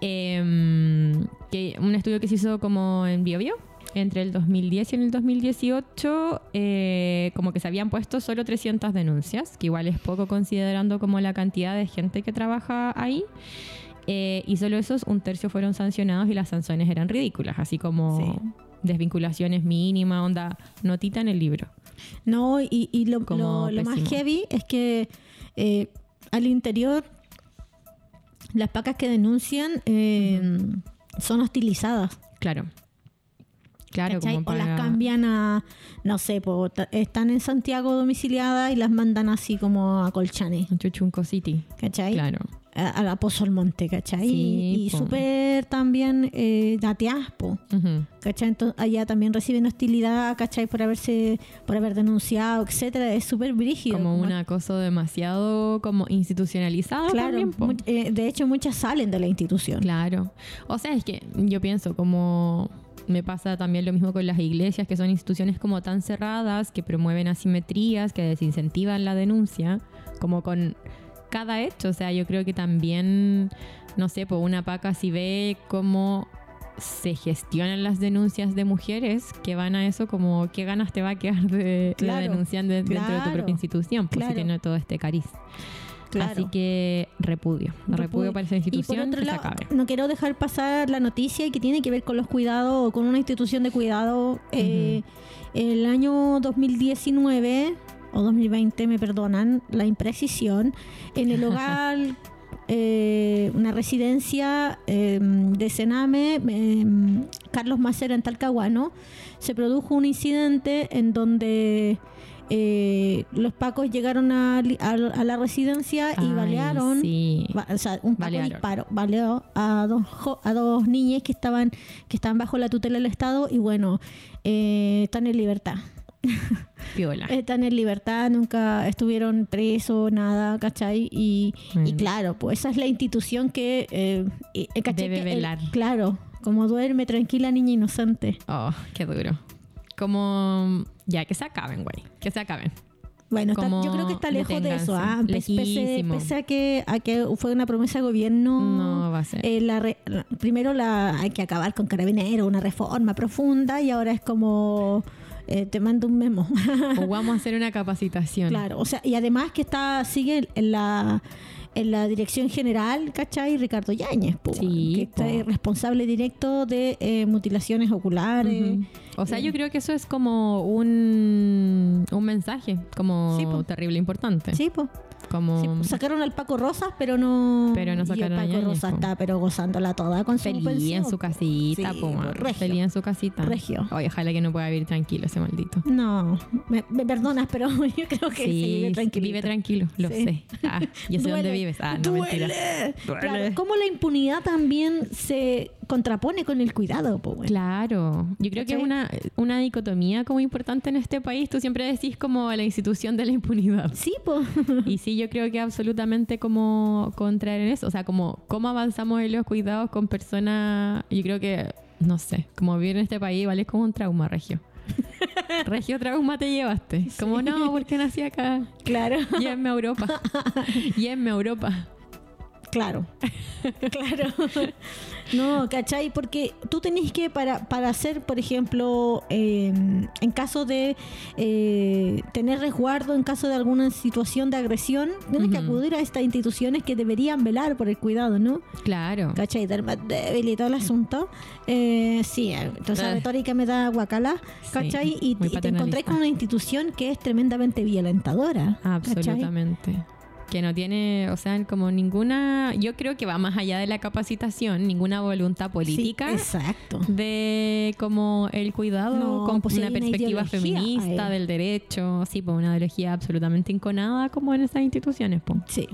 Em, que un estudio que se hizo como en BioBio entre el 2010 y en el 2018 eh, como que se habían puesto solo 300 denuncias, que igual es poco considerando como la cantidad de gente que trabaja ahí. Eh, y solo esos, un tercio fueron sancionados y las sanciones eran ridículas, así como Sí. desvinculaciones mínimas, onda, notita en el libro. No, y, y lo, Como lo- lo más heavy es que eh, al interior las pacas que denuncian eh, son hostilizadas. Claro. Claro, ¿cachai? como para... O las cambian a, no sé, po, están en Santiago domiciliadas y las mandan así como a Colchane, Chuchunco City. ¿cachai? Claro. A, la Pozo al Monte, ¿cachai? Sí, y po. súper también eh, dateadas, po, Ujú. ¿cachai? Entonces, allá también reciben hostilidad, ¿cachai? Por haberse, por haber denunciado, etcétera. Es súper brígido. Como un acoso demasiado como institucionalizado Claro, también, eh, de hecho muchas salen de la institución. Claro. O sea, es que yo pienso como me pasa también lo mismo con las iglesias, que son instituciones como tan cerradas, que promueven asimetrías, que desincentivan la denuncia, como con cada hecho. O sea, yo creo que también, no sé, pues una paca si ve como se gestionan las denuncias de mujeres que van a eso como qué ganas te va a quedar de, Claro, denunciar de- dentro de tu propia institución, pues claro. si tiene todo este cariz. Claro. Así que repudio, repudio, para esa Y por institución otro que lado, se acabe. no quiero dejar pasar la noticia y que tiene que ver con los cuidados con una institución de cuidado. Eh, el año 2019 o 2020, me perdonan la imprecisión, en el hogar, [LAUGHS] eh, una residencia eh, de Sename, eh, Carlos Macera en Talcahuano, se produjo un incidente en donde eh, los pacos llegaron a, li- a- a la residencia y Ay, balearon sí. O sea, un Paco disparó, baleó a dos, jo- a dos niñas que estaban, que estaban bajo la tutela del Estado y bueno, eh, están en libertad. [LAUGHS] Piola. Están en libertad, nunca estuvieron presos, nada, ¿cachai? Y, claro, pues esa es la institución que, eh, eh, ¿cachai? Debe el- velar. claro, como duerme tranquila niña inocente. Oh, qué duro. Como, ya, que se acaben, güey. Que se acaben. Bueno, está- yo creo que está lejos de eso. Ah, Pese- a, que, a que fue una promesa de gobierno. No va a ser. eh, la re- la- primero la, hay que acabar con Carabinero, una reforma profunda, y ahora es como eh, te mando un memo. O [LAUGHS] vamos a hacer una capacitación. claro, o sea, y además que está sigue en la en la dirección general, ¿cachai? Ricardo Yáñez, po, Sí, que está po. responsable directo de eh, mutilaciones oculares. O sea, yo creo que eso es como un, un mensaje, como Sí, terrible importante. Sí, pues. Como Sí, pues, sacaron al Paco Rosas, pero no. Pero no y sacaron el Paco Rosas está, pero gozándola toda con su feliz pensión, en su casita, Sí, po, man. regio. feliz en su casita. Regio. Oye, ojalá que no pueda vivir tranquilo ese maldito. No, me, me perdonas, pero [LAUGHS] yo creo que sí, vive tranquilo. vive tranquilo, lo sé. Ah, yo sé dónde vives. Ah, no, mentira. Duele. Duele. Claro, cómo la impunidad también se contrapone con el cuidado. Claro, yo creo que es una, una dicotomía como importante en este país. Tú siempre decís como la institución de la impunidad. Sí, po. Y sí, yo creo que absolutamente como contraer en eso. O sea, como cómo avanzamos en los cuidados con personas. Yo creo que, no sé, como vivir en este país, vale, es como un trauma, Regio. [LAUGHS] Regio trauma te llevaste. Como no, porque nací acá. claro, Llévenme a Europa. Llévenme a Europa. Claro, [LAUGHS] claro. No, ¿cachai? Porque tú tenés que, para, para hacer, por ejemplo, eh, en caso de eh, tener resguardo, en caso de alguna situación de agresión, tienes que acudir a estas instituciones que deberían velar por el cuidado, ¿no? Claro. ¿Cachai? Del más débil y todo el asunto. Eh, sí, eh, entonces la Ah. retórica me da guacala, Sí, ¿cachai? y, muy y te encontrás con una institución que es tremendamente violentadora. ¿cachai? Que no tiene, o sea, como ninguna, yo creo que va más allá de la capacitación, ninguna voluntad política Sí, exacto. de como el cuidado No, con pues una perspectiva feminista ahí. del derecho, sí, pues una ideología absolutamente inconada como en esas instituciones. pues. Sí.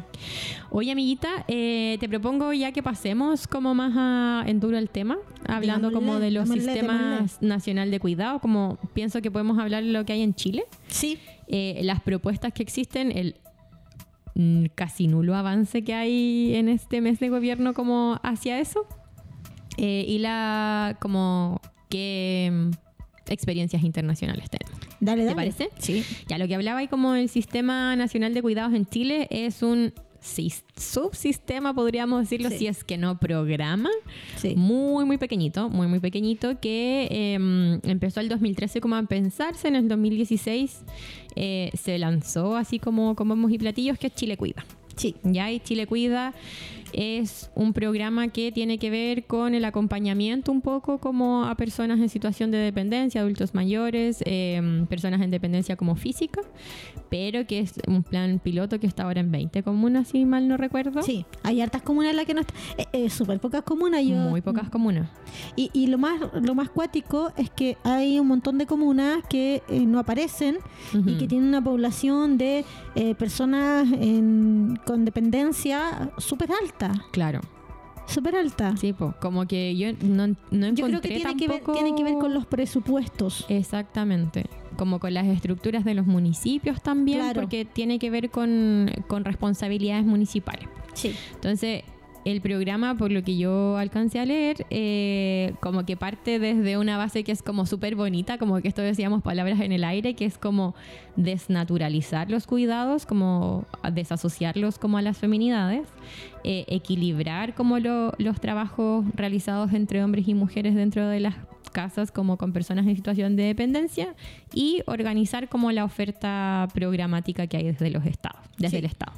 Oye, amiguita, eh, te propongo ya que pasemos como más a, en duro el tema, hablando como de los sistemas nacional de cuidado, como pienso que podemos hablar de lo que hay en Chile Sí. eh, las propuestas que existen, el casi nulo avance que hay en este mes de gobierno como hacia eso eh, y la como qué mm, experiencias internacionales tenemos. Dale, ¿Te dale. parece? Sí. Ya lo que hablaba ahí como el Sistema Nacional de Cuidados en Chile es un subsistema, podríamos decirlo, Sí. si es que no programa, Sí. muy, muy pequeñito, muy, muy pequeñito, que eh, empezó el 2013 como a pensarse, en el 2016 eh, se lanzó así como con bombos y platillos, que es Chile Cuida. Sí. Ya, y Chile Cuida es un programa que tiene que ver con el acompañamiento un poco como a personas en situación de dependencia, adultos mayores, eh, personas en dependencia como física, pero que es un plan piloto que está ahora en 20 comunas, si mal no recuerdo. Sí. Hay hartas comunas en las que no está. Eh, eh, Súper pocas comunas. Yo, Muy pocas comunas. Y, y lo más lo más cuático es que hay un montón de comunas que eh, no aparecen y que tienen una población de eh, personas en- con dependencia súper alta. Claro. Súper alta. Sí, po, como que yo no, no encontré Yo creo que tiene, que ver, tiene que ver con los presupuestos. Exactamente. Como con las estructuras de los municipios también, Claro. porque tiene que ver con, con responsabilidades municipales. Sí. Entonces, el programa, por lo que yo alcancé a leer, eh, como que parte desde una base que es como súper bonita, como que esto decíamos palabras en el aire, que es como desnaturalizar los cuidados, como desasociarlos como a las feminidades, eh, equilibrar como lo- los trabajos realizados entre hombres y mujeres dentro de las casas como con personas en situación de dependencia y organizar como la oferta programática que hay desde los estados, desde Sí. el estado.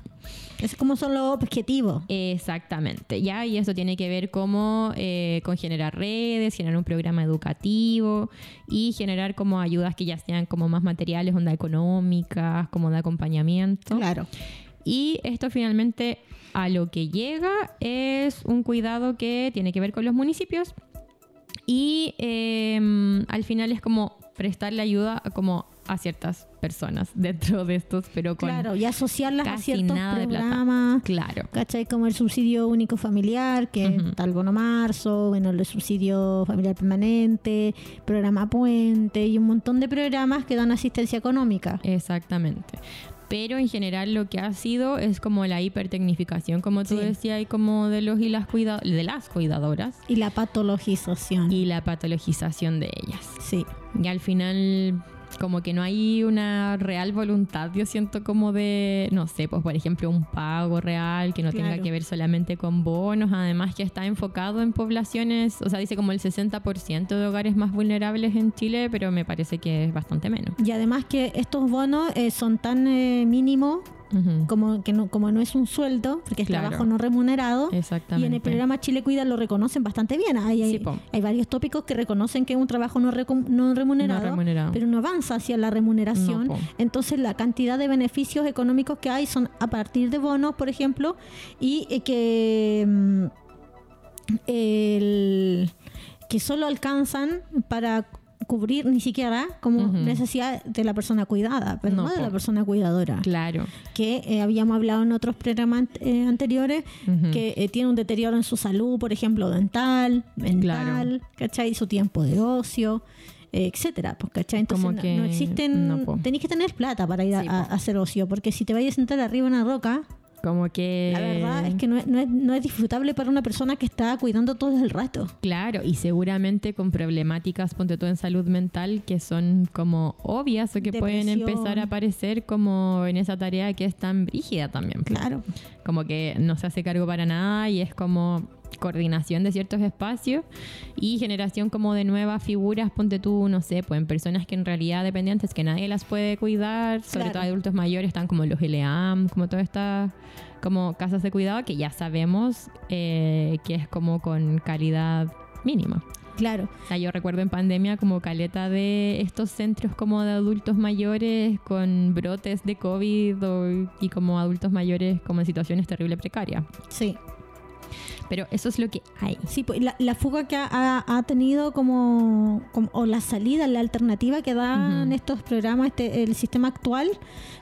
Es como son los objetivos. Exactamente, ya, y eso tiene que ver como eh, con generar redes, generar un programa educativo y generar como ayudas que ya sean como más materiales, onda económicas, como de acompañamiento. Claro. Y esto finalmente a lo que llega es un cuidado que tiene que ver con los municipios y eh, al final es como prestarle ayuda a como a ciertas personas [LAUGHS] dentro de estos, pero con Claro, y asociarlas a ciertos nada de plata. programas. Claro. ¿Cachai? Como el subsidio único familiar, que Ujú. está el bono marzo, bueno, el subsidio familiar permanente, programa puente y un montón de programas que dan asistencia económica. Exactamente. Pero en general lo que ha sido es como la hipertecnificación, como tú Sí. decías, y como de los y las cuida- de las cuidadoras Y la patologización. y la patologización de ellas. sí. Y al final como que no hay una real voluntad, yo siento como de, no sé, pues por ejemplo un pago real que no tenga que ver solamente con bonos, además que está enfocado en poblaciones, o sea, dice como el 60% de hogares más vulnerables en Chile, pero me parece que es bastante menos. Y además que estos bonos eh, son tan eh, mínimos Como que no, como no es un sueldo, porque es Claro. trabajo no remunerado. Exactamente. Y en el programa Chile Cuida lo reconocen bastante bien. Hay, hay, Sí, po. hay varios tópicos que reconocen que es un trabajo no, no remunerado, No remunerado. pero no avanza hacia la remuneración. No. Entonces la cantidad de beneficios económicos que hay son a partir de bonos, por ejemplo, y eh, que mm, el- que solo alcanzan para cubrir ni siquiera como necesidad de la persona cuidada, pero no, No, de la persona cuidadora Claro. que eh, habíamos hablado en otros programas eh, anteriores, que eh, tiene un deterioro en su salud, por ejemplo, dental, mental, Claro. ¿cachai? Su tiempo de ocio, eh, etcétera, pues, ¿cachai? Entonces Como no, que no existen, no, tenéis que tener plata para ir a, Sí, a- po. a hacer ocio, porque si te vayas a sentar arriba en una roca, Como que... la verdad es que no es, no, es, no es disfrutable para una persona que está cuidando todo el rato. Claro, y seguramente con problemáticas, ponte tú en salud mental, que son como obvias o que pueden empezar a aparecer como en esa tarea que es tan brígida también. Claro. Como que no se hace cargo para nada y es como coordinación de ciertos espacios y generación como de nuevas figuras, ponte tú, no sé, pues en personas que en realidad dependientes que nadie las puede cuidar, sobre Claro. todo adultos mayores, están como los LEAM, como todas estas como casas de cuidado que ya sabemos eh, que es como con calidad mínima. Claro. O sea, yo recuerdo en pandemia como caleta de estos centros como de adultos mayores con brotes de COVID o- y como adultos mayores como en situaciones terrible precarias. Sí. Pero eso es lo que hay. Sí, pues, la, la fuga que ha, ha- ha tenido como, como- o la salida, la alternativa que dan Ujú. estos programas, este, el sistema actual,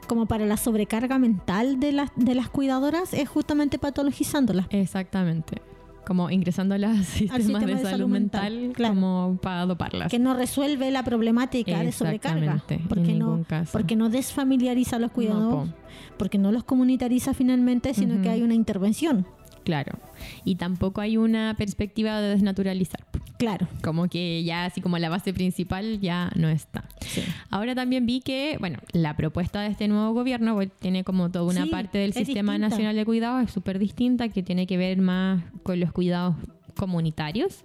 como para la sobrecarga mental de las, de las cuidadoras, es justamente patologizándolas. Exactamente. Como ingresando a los sistemas sistema de, de salud, salud mental, mental, claro. como para doparlas. Que no resuelve la problemática de sobrecarga. Exactamente, en Porque no, caso. porque no desfamiliariza a los cuidados, po. porque no los comunitariza finalmente, sino Ujú. que hay una intervención. Claro. Y tampoco hay una perspectiva de desnaturalizar. Claro. Como que ya así como la base principal ya no está. Sí. Ahora también vi que, bueno, la propuesta de este nuevo gobierno tiene como toda una Sí, parte del Sistema distinta. Nacional de Cuidados, es súper distinta, que tiene que ver más con los cuidados comunitarios.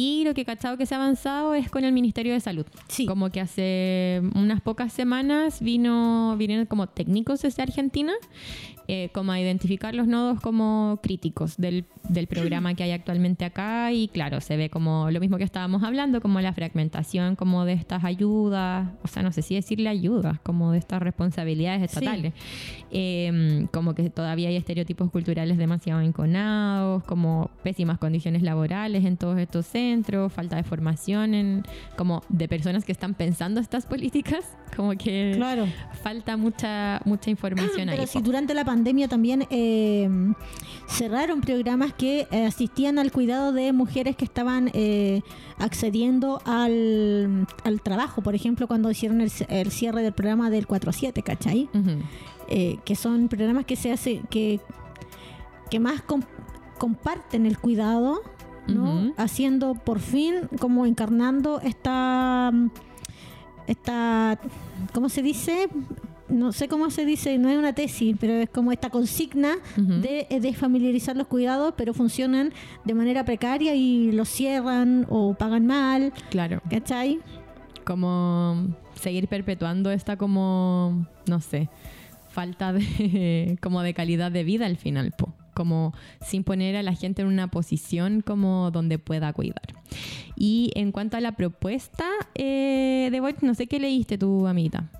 Y lo que he cachado que se ha avanzado es con el Ministerio de Salud. Sí. Como que hace unas pocas semanas vino, vinieron como técnicos desde Argentina eh, como a identificar los nodos como críticos del, del programa que hay actualmente acá y claro, se ve como lo mismo que estábamos hablando, como la fragmentación como de estas ayudas, o sea, no sé si decirle ayudas, como de estas responsabilidades Sí. estatales, Eh, como que todavía hay estereotipos culturales demasiado enconados, como pésimas condiciones laborales en todos estos centros, falta de formación en, como de personas que están pensando estas políticas, [LAUGHS] como que Claro. falta mucha mucha información ahí. Pero si po. durante la pandemia también eh, cerraron programas que eh, asistían al cuidado de mujeres que estaban eh, accediendo al, al trabajo, por ejemplo, cuando hicieron el, el cierre del programa del 4-7, ¿cachai? Eh, que son programas que se hace, que, que más com- comparten el cuidado, Haciendo por fin, como encarnando esta, esta, ¿cómo se dice? No sé cómo se dice, no es una tesis, pero es como esta consigna de, eh, de familiarizar los cuidados, pero funcionan de manera precaria y los cierran o pagan mal, Claro. ¿cachai? como seguir perpetuando esta como no sé falta de [LAUGHS] como de calidad de vida al final po. Como sin poner a la gente en una posición como donde pueda cuidar y en cuanto a la propuesta eh, de Boric no sé qué leíste tu amiguita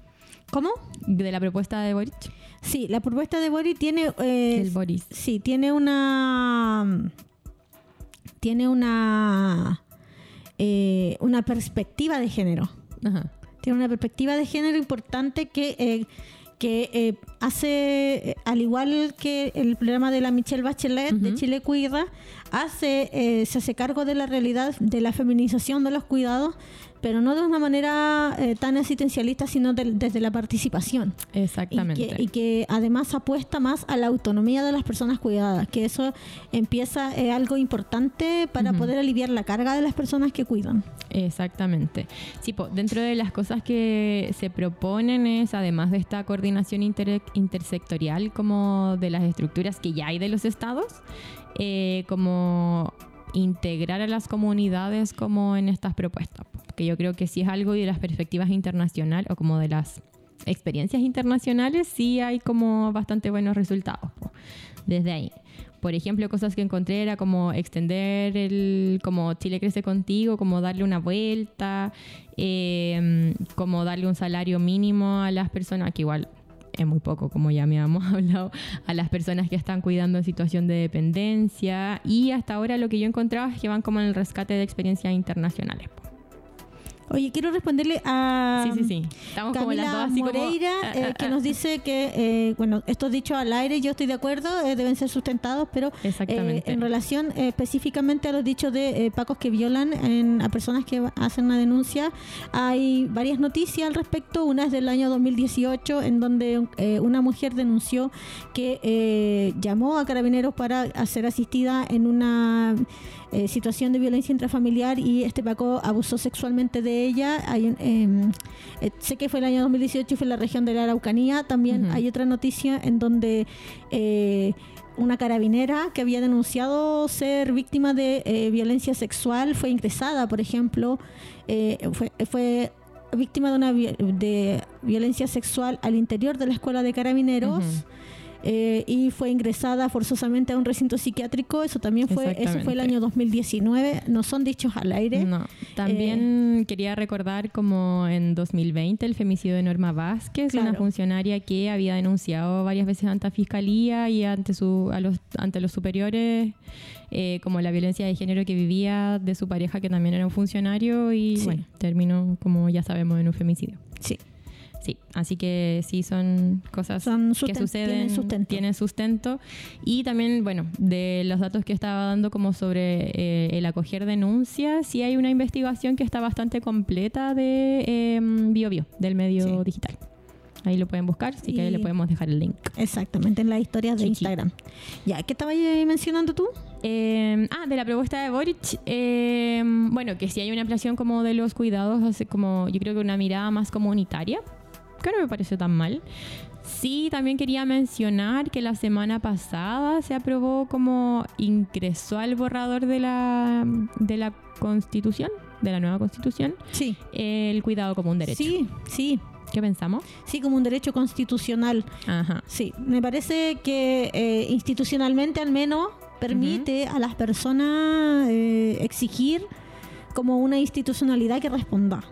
¿Cómo? de la propuesta de Boric Sí, la propuesta de Boris tiene... eh, el Boris Sí, tiene una. Tiene una. eh, una perspectiva de género. Ajá. Tiene una perspectiva de género importante que, eh, que hace, eh, al igual que el programa de la Michelle Bachelet de Ujú. Chile Cuida, hace, eh, se hace cargo de la realidad de la feminización de los cuidados, pero no de una manera eh, tan asistencialista, sino del- desde la participación. Y exactamente que, y que además apuesta más a la autonomía de las personas cuidadas, que eso empieza es algo importante para Ujú. poder aliviar la carga de las personas que cuidan. Exactamente. Sí, po, dentro de las cosas que se proponen es, además de esta coordinación inter- intersectorial como de las estructuras que ya hay de los estados, eh, como integrar a las comunidades como en estas propuestas, que yo creo que sí es algo de las perspectivas internacionales o como de las experiencias internacionales sí hay como bastante buenos resultados desde ahí. Por ejemplo, cosas que encontré era como extender el, como Chile crece contigo, como darle una vuelta, eh, como darle un salario mínimo a las personas, que igual es muy poco, como ya me habíamos [LAUGHS] hablado, a las personas que están cuidando en situación de dependencia. Y hasta ahora lo que yo encontraba es que van como en el rescate de experiencias internacionales. Oye, quiero responderle a Sí, sí, sí. Estamos como las dos Camila así como- Moreira, ah, eh, ah, que ah. nos dice que, eh, bueno, estos dichos al aire, yo estoy de acuerdo, eh, deben ser sustentados, pero eh, en relación eh, específicamente a los dichos de pacos que violan en- a personas que hacen una denuncia, hay varias noticias al respecto. Una es del año 2018, en donde eh, una mujer denunció que eh, llamó a carabineros para ser asistida en una situación de violencia intrafamiliar y este Paco abusó sexualmente de ella. Hay un, eh, sé que fue el año 2018 y fue en la región de la Araucanía. También hay otra noticia en donde eh, una carabinera que había denunciado ser víctima de eh, violencia sexual fue ingresada, por ejemplo, eh, fue, fue víctima de una de violencia sexual al interior de la escuela de carabineros. Eh, y fue ingresada forzosamente a un recinto psiquiátrico. Eso también fue, eso fue el año 2019. No son dichos al aire. No, también quería recordar como en 2020 el femicidio de Norma Vázquez, una funcionaria que había denunciado varias veces ante la fiscalía y ante su a los ante los superiores eh, como la violencia de género que vivía de su pareja que también era un funcionario y Sí. bueno terminó como ya sabemos en un femicidio. Sí. Sí, así que sí son cosas Son que suceden, tienen sustento. tienen sustento. Y también, bueno, de los datos que estaba dando como sobre eh, el acoger denuncias, sí hay una investigación que está bastante completa de eh, BioBio, del medio Sí. digital. Ahí lo pueden buscar, si Y- quieren le podemos dejar el link. Exactamente, en las historias de. Instagram. Ya, ¿qué estabas eh, mencionando tú? Eh, ah, de la propuesta de Boric, eh, bueno, que si hay una ampliación como de los cuidados, como yo creo que una mirada más comunitaria, que no me parece tan mal. Sí, también quería mencionar que la semana pasada se aprobó como ingresó al borrador de la, de la constitución, de la nueva constitución, Sí. el cuidado como un derecho. Sí, sí. ¿Qué pensamos? Sí, como un derecho constitucional. Ajá. Sí, me parece que eh, institucionalmente al menos permite a las personas eh, exigir como una institucionalidad que responda,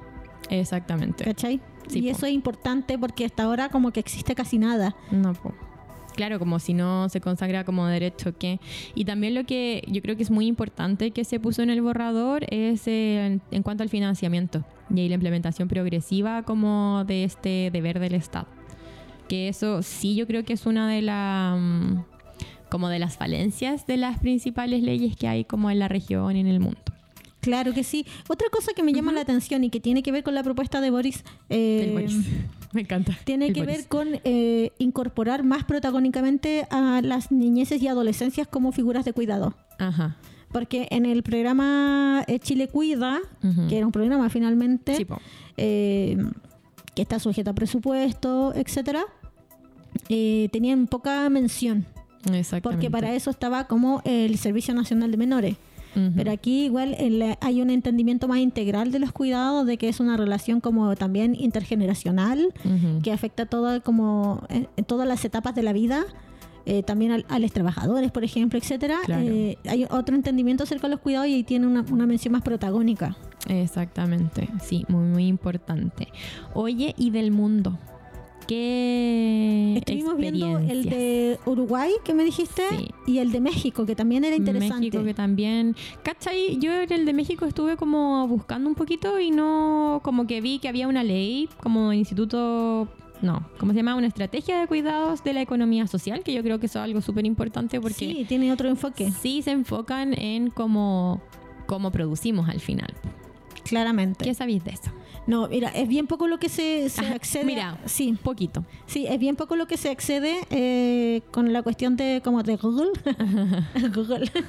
Exactamente. ¿cachai? Sí, y po. eso es importante porque hasta ahora como que existe casi nada. No, po. Claro, como si no se consagra como derecho que... Y también lo que yo creo que es muy importante que se puso en el borrador es eh, en, en cuanto al financiamiento y ahí la implementación progresiva como de este deber del Estado. Que eso sí yo creo que es una de las... como de las falencias de las principales leyes que hay como en la región y en el mundo. Claro que sí. Otra cosa que me llama la atención y que tiene que ver con la propuesta de Boris, eh, Boris. [LAUGHS] Me encanta. tiene El que Boris. ver con eh, incorporar más protagónicamente a las niñeces y adolescencias como figuras de cuidado. Ajá. Porque en el programa eh, Chile Cuida, que era un programa finalmente, Sí, eh, que está sujeto a presupuesto, etcétera, eh, tenían poca mención. Porque para eso estaba como el Servicio Nacional de Menores. Pero aquí igual el- hay un entendimiento más integral de los cuidados, de que es una relación como también intergeneracional, que afecta toda como en, en todas las etapas de la vida, eh, también al- a los trabajadores, por ejemplo, etcétera. Claro. Eh, hay otro entendimiento acerca de los cuidados y ahí tiene una, una mención más protagónica. Exactamente, sí, muy, muy importante. Oye, y del mundo, ¿qué Estuvimos viendo el de Uruguay que me dijiste Sí. y el de México, que también era interesante. México que también, ¿cachai? Yo en el de México estuve como buscando un poquito y no, como que vi que había una ley como instituto, no, ¿cómo se llama? Una estrategia de cuidados de la economía social, que yo creo que eso es algo súper importante porque Sí, tiene otro enfoque, sí se enfocan en cómo, cómo producimos al final. claramente. ¿Qué sabéis de eso? No, mira, es bien poco lo que se, se Ajá, accede. mira. sí, poquito. sí, es bien poco lo que se accede eh, con la cuestión de como de Google. [LAUGHS] Google. [LAUGHS]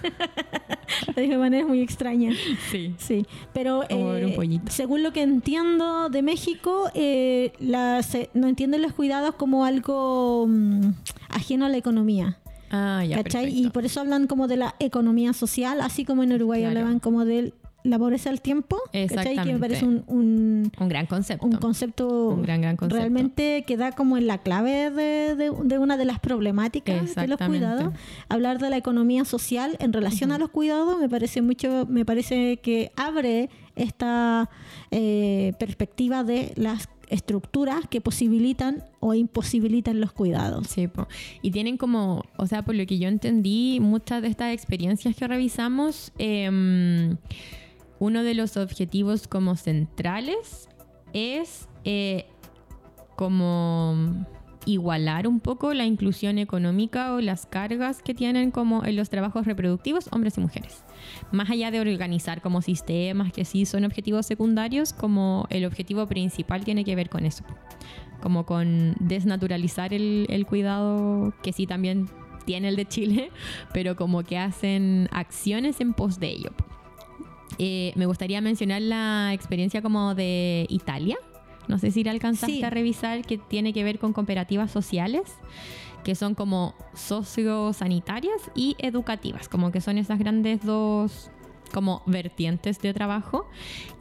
Lo dije de manera muy extraña. Sí. Sí, pero un eh, pollito. según lo que entiendo de México, eh, la- se- no entienden los cuidados como algo mm, ajeno a la economía. Ah, ya, ¿cachai? Y por eso hablan como de la economía social, así como en Uruguay Claro. hablaban como de la pobreza del tiempo. ¿cachai? Que me Exactamente. parece un, un, Un gran concepto. un concepto, Un gran, gran concepto. realmente que da como en la clave de, de- de una de las problemáticas de los Exactamente. cuidados. Hablar de la economía social en relación a los cuidados me parece mucho, me parece que abre esta eh, perspectiva de las estructuras que posibilitan o imposibilitan los cuidados. Sí, po. y tienen como, o sea, por lo que yo entendí, muchas de estas experiencias que revisamos, em, uno de los objetivos como centrales es eh, como igualar un poco la inclusión económica o las cargas que tienen como en los trabajos reproductivos hombres y mujeres. Más allá de organizar como sistemas que sí son objetivos secundarios, como el objetivo principal tiene que ver con eso como con desnaturalizar el, el cuidado que sí también tiene el de Chile, [LAUGHS] pero como que hacen acciones en pos de ello. Eh, me gustaría mencionar la experiencia como de Italia. No sé si la alcanzaste Sí. a revisar, que tiene que ver con cooperativas sociales, que son como sociosanitarias y educativas, como que son esas grandes dos como vertientes de trabajo.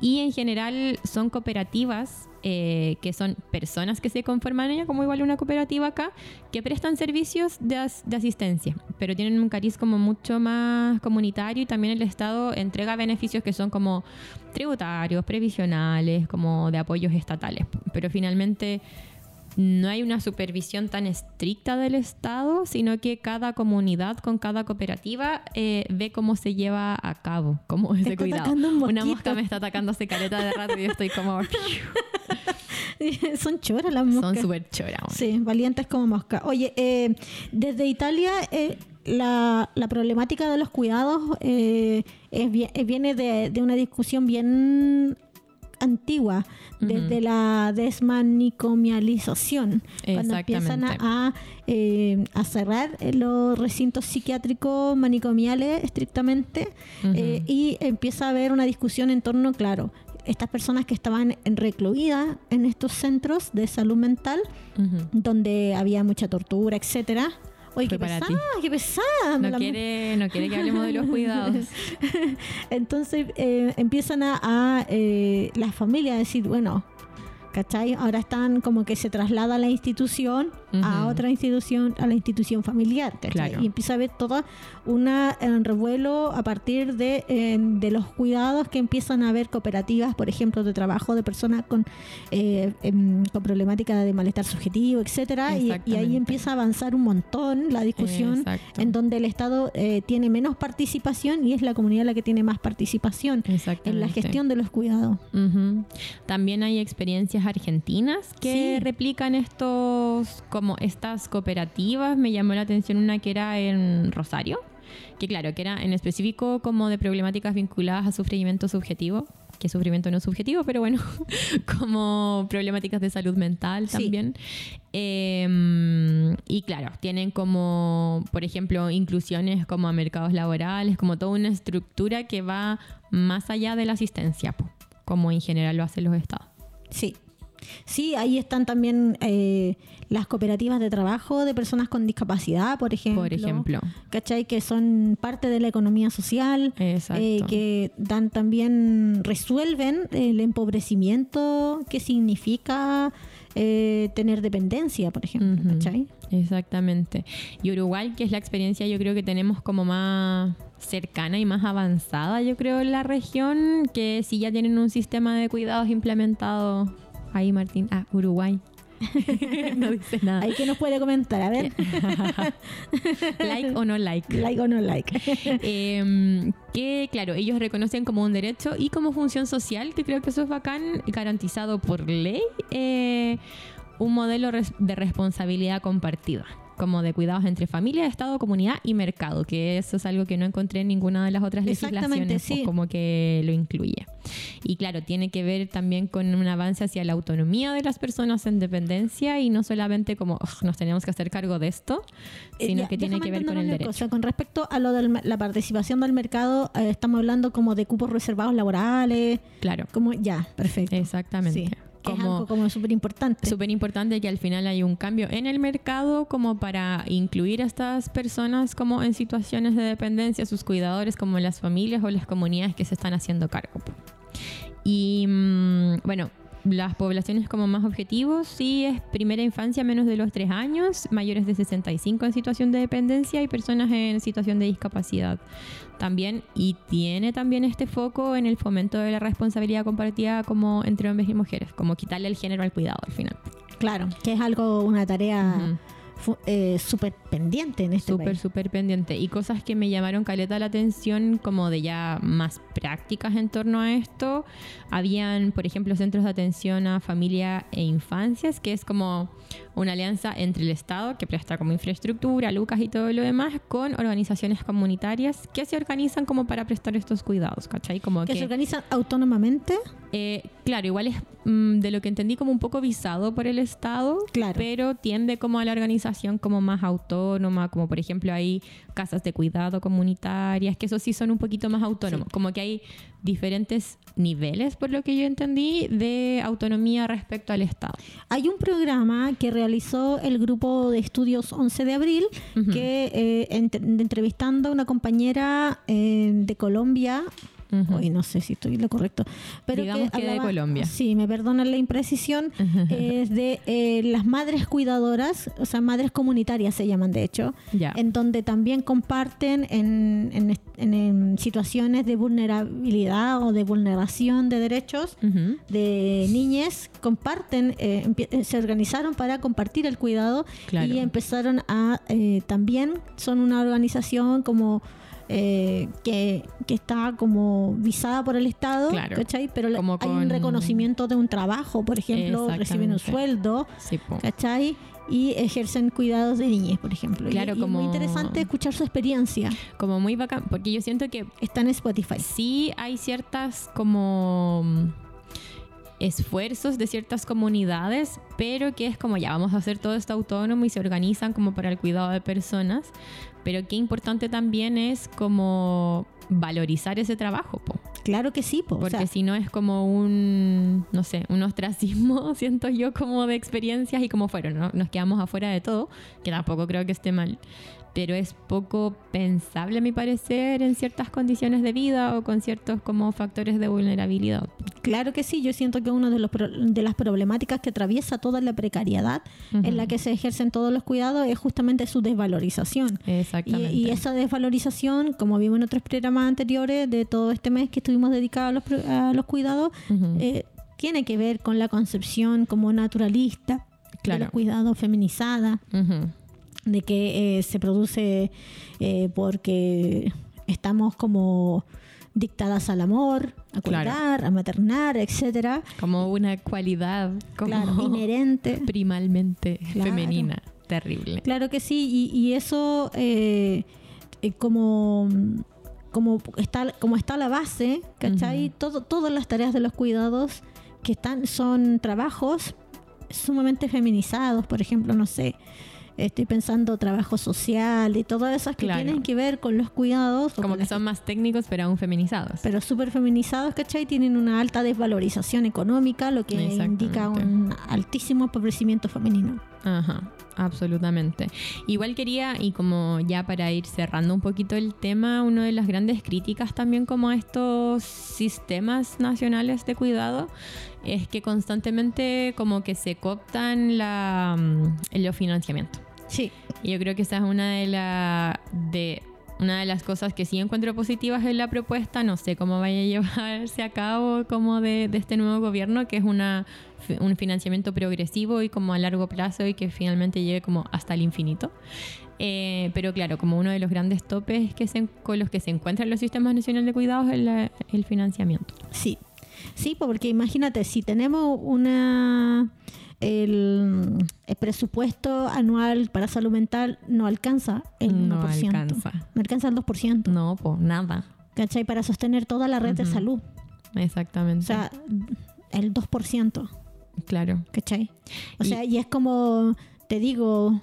Y en general son cooperativas eh, que son personas que se conforman ella, como igual una cooperativa acá, que prestan servicios de, as- de asistencia, pero tienen un cariz como mucho más comunitario y también el Estado entrega beneficios que son como tributarios, previsionales, como de apoyos estatales, pero finalmente no hay una supervisión tan estricta del Estado, sino que cada comunidad con cada cooperativa eh, ve cómo se lleva a cabo, cómo ese está cuidado. un Una mosca me está atacando hace careta de rato y yo estoy como... [LAUGHS] Son choras las moscas. Son súper choras. Sí, valientes como mosca. Oye, eh, desde Italia eh, la, la problemática de los cuidados eh, es viene de, de una discusión bien antigua, desde la desmanicomialización, cuando empiezan a, eh, a cerrar eh, los recintos psiquiátricos manicomiales estrictamente eh, y empieza a haber una discusión en torno, claro, estas personas que estaban en- recluidas en estos centros de salud mental, donde había mucha tortura, etcétera. Oye, qué pesada, qué pesada. No quiere, no quiere que hablemos de los cuidados. [LAUGHS] Entonces eh, empiezan a, a, eh, las familias a decir, bueno, ¿cachai? Ahora están como que se traslada la institución a otra institución, a la institución familiar, ¿cachai? Claro. Y empieza a haber todo un revuelo a partir de, eh, de los cuidados que empiezan a haber cooperativas, por ejemplo, de trabajo de personas con, eh, em, con problemática de malestar subjetivo, etcétera, y, y ahí empieza a avanzar un montón la discusión Exacto. en donde el Estado eh, tiene menos participación y es la comunidad la que tiene más participación en la gestión de los cuidados. También hay experiencias argentinas que Sí. replican estos, como estas cooperativas. Me llamó la atención una que era en Rosario, que claro, que era en específico como de problemáticas vinculadas a sufrimiento subjetivo, que sufrimiento no es subjetivo, pero bueno, [LAUGHS] como problemáticas de salud mental Sí. también. Eh, y claro, tienen como, por ejemplo, inclusiones como a mercados laborales, como toda una estructura que va más allá de la asistencia, como en general lo hacen los estados. Sí. Sí, ahí están también eh, las cooperativas de trabajo de personas con discapacidad, por ejemplo. Por ejemplo. ¿Cachai? Que son parte de la economía social. Exacto. eh, que dan también, resuelven el empobrecimiento que significa eh, tener dependencia, por ejemplo. ¿Cachai? Exactamente. Y Uruguay, que es la experiencia yo creo que tenemos como más cercana y más avanzada, yo creo, en la región, que sí ya tienen un sistema de cuidados implementado. Ahí, Martín. Ah, Uruguay. [LAUGHS] no dice nada. Ahí que nos puede comentar, a ver, [LAUGHS] like o no like. like o no like. [LAUGHS] Eh, que claro, ellos reconocen como un derecho y como función social, que creo que eso es bacán, garantizado por ley, eh, un modelo de responsabilidad compartida, como de cuidados entre familia, Estado, comunidad y mercado, que eso es algo que no encontré en ninguna de las otras legislaciones, pues, como que lo incluye. Y claro, tiene que ver también con un avance hacia la autonomía de las personas en dependencia y no solamente como "Ugh, nos tenemos que hacer cargo de esto, Eh, sino ya, que tiene que ver con el derecho. cosa. Con respecto a lo de la participación del mercado, eh, estamos hablando como de cupos reservados laborales, Claro, como ya, perfecto. exactamente. Sí, es Como- algo como súper importante. Súper importante que al final hay un cambio en el mercado como para incluir a estas personas como en situaciones de dependencia, sus cuidadores como las familias o las comunidades que se están haciendo cargo. Y mm, bueno, las poblaciones como más objetivos, sí es primera infancia menos de los 3 años, mayores de 65 en situación de dependencia y personas en situación de discapacidad también. Y tiene también este foco en el fomento de la responsabilidad compartida como entre hombres y mujeres, como quitarle el género al cuidado al final. Claro, que es algo, una tarea eh, súper pendiente en este Súper, súper pendiente. Y cosas que me llamaron caleta la atención, como de ya más prácticas en torno a esto. Habían, por ejemplo, centros de atención a familia e infancias, que es como una alianza entre el Estado, que presta como infraestructura, lucas y todo lo demás, con organizaciones comunitarias que se organizan como para prestar estos cuidados, ¿cachai? Como que que, se organizan autónomamente. Eh, claro, igual es mm, de lo que entendí como un poco visado por el Estado, Claro. pero tiende como a la organización como más autónoma, como por ejemplo hay casas de cuidado comunitarias, que eso sí son un poquito más autónomos, como que hay diferentes niveles, por lo que yo entendí, de autonomía respecto al Estado. Hay un programa que realizó el grupo de estudios 11 de abril, que eh, entre- entrevistando a una compañera eh, de Colombia, Ujú. hoy no sé si estoy en lo correcto, pero Digamos que de Colombia. Sí, me perdonan la imprecisión, [LAUGHS] es de eh, las madres cuidadoras, o sea, madres comunitarias se llaman de hecho, Ya. en donde también comparten en, en est- en- en situaciones de vulnerabilidad o de vulneración de derechos de niñez comparten, eh, eh, se organizaron para compartir el cuidado Claro. y empezaron a eh, también son una organización como eh, que, que está como visada por el Estado, Claro. ¿cachai? Pero Como hay un con- reconocimiento de un trabajo, por ejemplo, reciben un sueldo, Sí. ¿cachai? Y ejercen cuidados de niñez, por ejemplo. Y- Claro, y, muy interesante escuchar su experiencia. Como muy bacán, porque yo siento que Está en Spotify. sí hay ciertas como mm, esfuerzos de ciertas comunidades, pero que es como ya vamos a hacer todo esto autónomo y se organizan como para el cuidado de personas, pero qué importante también es como valorizar ese trabajo. Claro que sí, po, o porque sea, si no es como un, no sé, un ostracismo, [LAUGHS] siento yo como de experiencias y como fueron, ¿no? nos quedamos afuera de todo, que tampoco creo que esté mal, pero es poco pensable a mi parecer en ciertas condiciones de vida o con ciertos como factores de vulnerabilidad. Claro que sí, yo siento que una de, los pro- de las problemáticas que atraviesa toda la precariedad en la que se ejercen todos los cuidados es justamente su desvalorización. Y, Exactamente. y esa desvalorización, como vimos en otros programas anteriores de todo este mes que estuvimos dedicados a los, a los cuidados, eh, tiene que ver con la concepción como naturalista de Claro. los cuidados feminizada, de que eh, se produce eh, porque estamos como dictadas al amor, a Claro. cuidar, a maternar, etcétera. Como una cualidad como Claro, inherente. [LAUGHS] primalmente femenina. Terrible. Claro que sí, y, y eso como, como está, como está la base, ¿cachai? Todo, todas las tareas de los cuidados que están, son trabajos sumamente feminizados, por ejemplo, no sé, estoy pensando trabajo social y todas esas que Claro. tienen que ver con los cuidados. Como que las son más técnicos, pero aún feminizados. pero súper feminizados, ¿cachai? Tienen una alta desvalorización económica, lo que indica un altísimo empobrecimiento femenino. Ajá, absolutamente. Igual quería, y como ya para ir cerrando un poquito el tema, una de las grandes críticas también como a estos sistemas nacionales de cuidado es que constantemente como que se cooptan la, mm, los financiamientos. Sí, Y yo creo que esa es una de, la, de una de las cosas que sí encuentro positivas en la propuesta. No sé cómo vaya a llevarse a cabo como de, este nuevo gobierno, que es un financiamiento progresivo y como a largo plazo y que finalmente llegue como hasta el infinito. Eh, pero claro, como uno de los grandes topes que con los que se encuentran los sistemas nacionales de cuidados es el financiamiento. sí. Sí, porque imagínate, si tenemos una... El, el presupuesto anual para salud mental no alcanza el No 1%. alcanza. No alcanza el 2%. No, pues nada. ¿Cachai? Para sostener toda la red de salud. Exactamente. O sea, el 2%. claro. ¿Cachai? O Y- sea, y es como, te digo,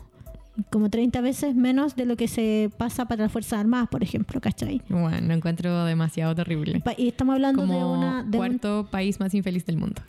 como 30 veces menos de lo que se pasa para las Fuerzas Armadas, por ejemplo, ¿cachai? Bueno, lo encuentro demasiado terrible. Y estamos hablando como de una... De un, cuarto país más infeliz del mundo.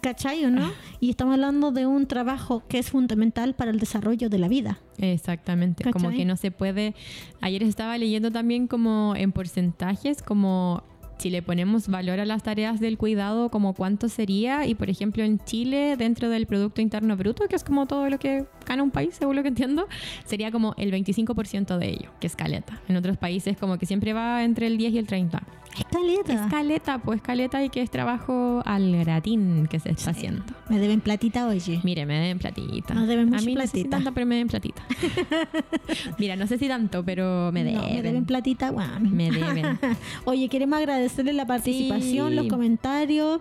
¿Cachai o no? Y estamos hablando de un trabajo que es fundamental para el desarrollo de la vida. Exactamente, como ¿Cachai? que no se puede. Ayer estaba leyendo también como en porcentajes, como si le ponemos valor a las tareas del cuidado, como cuánto sería. Y por ejemplo, en Chile, dentro del Producto Interno Bruto, que es como todo lo que gana un país, según lo que entiendo, sería como el 25% de ello, que es caleta. En otros países, como que siempre va entre el 10 y el 30. Escaleta. Escaleta, pues caleta y que es trabajo al gratín que se está haciendo. Me deben platita, oye. Mire, me den platita. Nos deben A mí no sé si platita. tanto, pero me den platita. [LAUGHS] Mira, no sé si tanto, pero me deben. No, me deben platita, bueno. Me deben. [LAUGHS] Oye, queremos agradecerle la participación, Sí. los comentarios,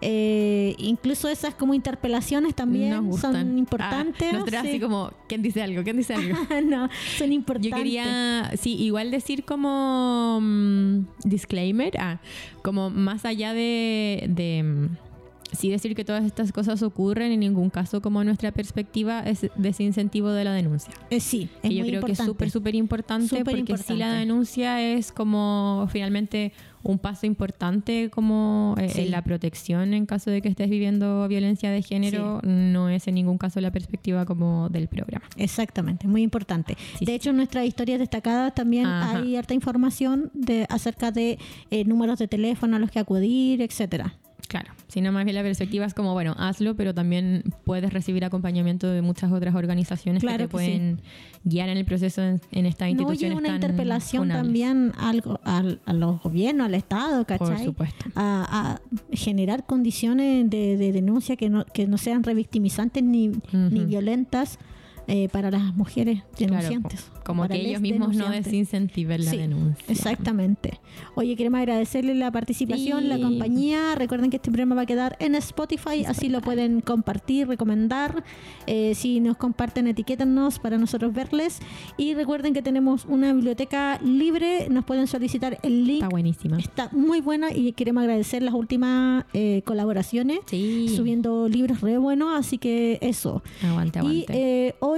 eh, incluso esas como interpelaciones también son importantes. Ah, nosotros sí. así como, ¿quién dice algo? ¿Quién dice algo? [LAUGHS] no, son importantes. Yo quería, sí, igual decir como mm, disclaimer, ah, como más allá de, mm, sí decir que todas estas cosas ocurren, en ningún caso como nuestra perspectiva es desincentivo de la denuncia. Eh, sí, es que yo muy creo que es importante. súper, súper importante Súper porque si la importante. denuncia es como finalmente un paso importante como eh, Sí. en la protección en caso de que estés viviendo violencia de género, no es en ningún caso la perspectiva como del programa. Exactamente, muy importante. Sí, de sí. hecho, en nuestras historias destacadas también Ajá. hay harta información de acerca de eh, números de teléfono a los que acudir, etcétera. Claro, sino más bien la perspectiva es como, bueno, hazlo, pero también puedes recibir acompañamiento de muchas otras organizaciones Claro que que te pueden guiar en el proceso en, en estas No, y instituciones una tan interpelación funables. también al, al- a los gobiernos, al Estado, ¿cachai? Por supuesto. A, a generar condiciones de, de denuncia que no, que no sean revictimizantes ni, ni violentas eh, para las mujeres Claro, denunciantes. po- como que ellos mismos no desincentiven la Sí, denuncia. Exactamente. Oye, queremos agradecerle la participación, Sí. la compañía. Recuerden que este programa va a quedar en Spotify, así lo pueden compartir, recomendar. Eh, si nos comparten, etiquétanos para nosotros verles. Y recuerden que tenemos una biblioteca libre, nos pueden solicitar el link. Está buenísima. Está muy buena y queremos agradecer las últimas eh, colaboraciones. Sí. Subiendo libros re buenos, así que eso. Aguante, Y aguante. eh, hoy,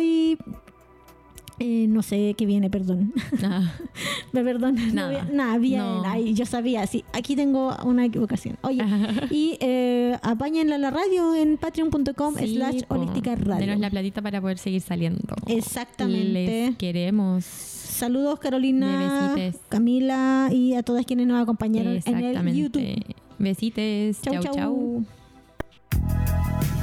eh, no sé qué viene, perdón. Ah, [LAUGHS] Me perdón. no Nada. había- nada, bien. No. Ay, yo sabía, sí. Aquí tengo una equivocación. Oye, y eh, apáñenla a la radio en patreon.com sí, slash holística radio. Denos la platita para poder seguir saliendo. Exactamente. Les queremos. Saludos Carolina. Camila y a todas quienes nos acompañaron en el. YouTube. Besites. Chau, chau. chau. chau.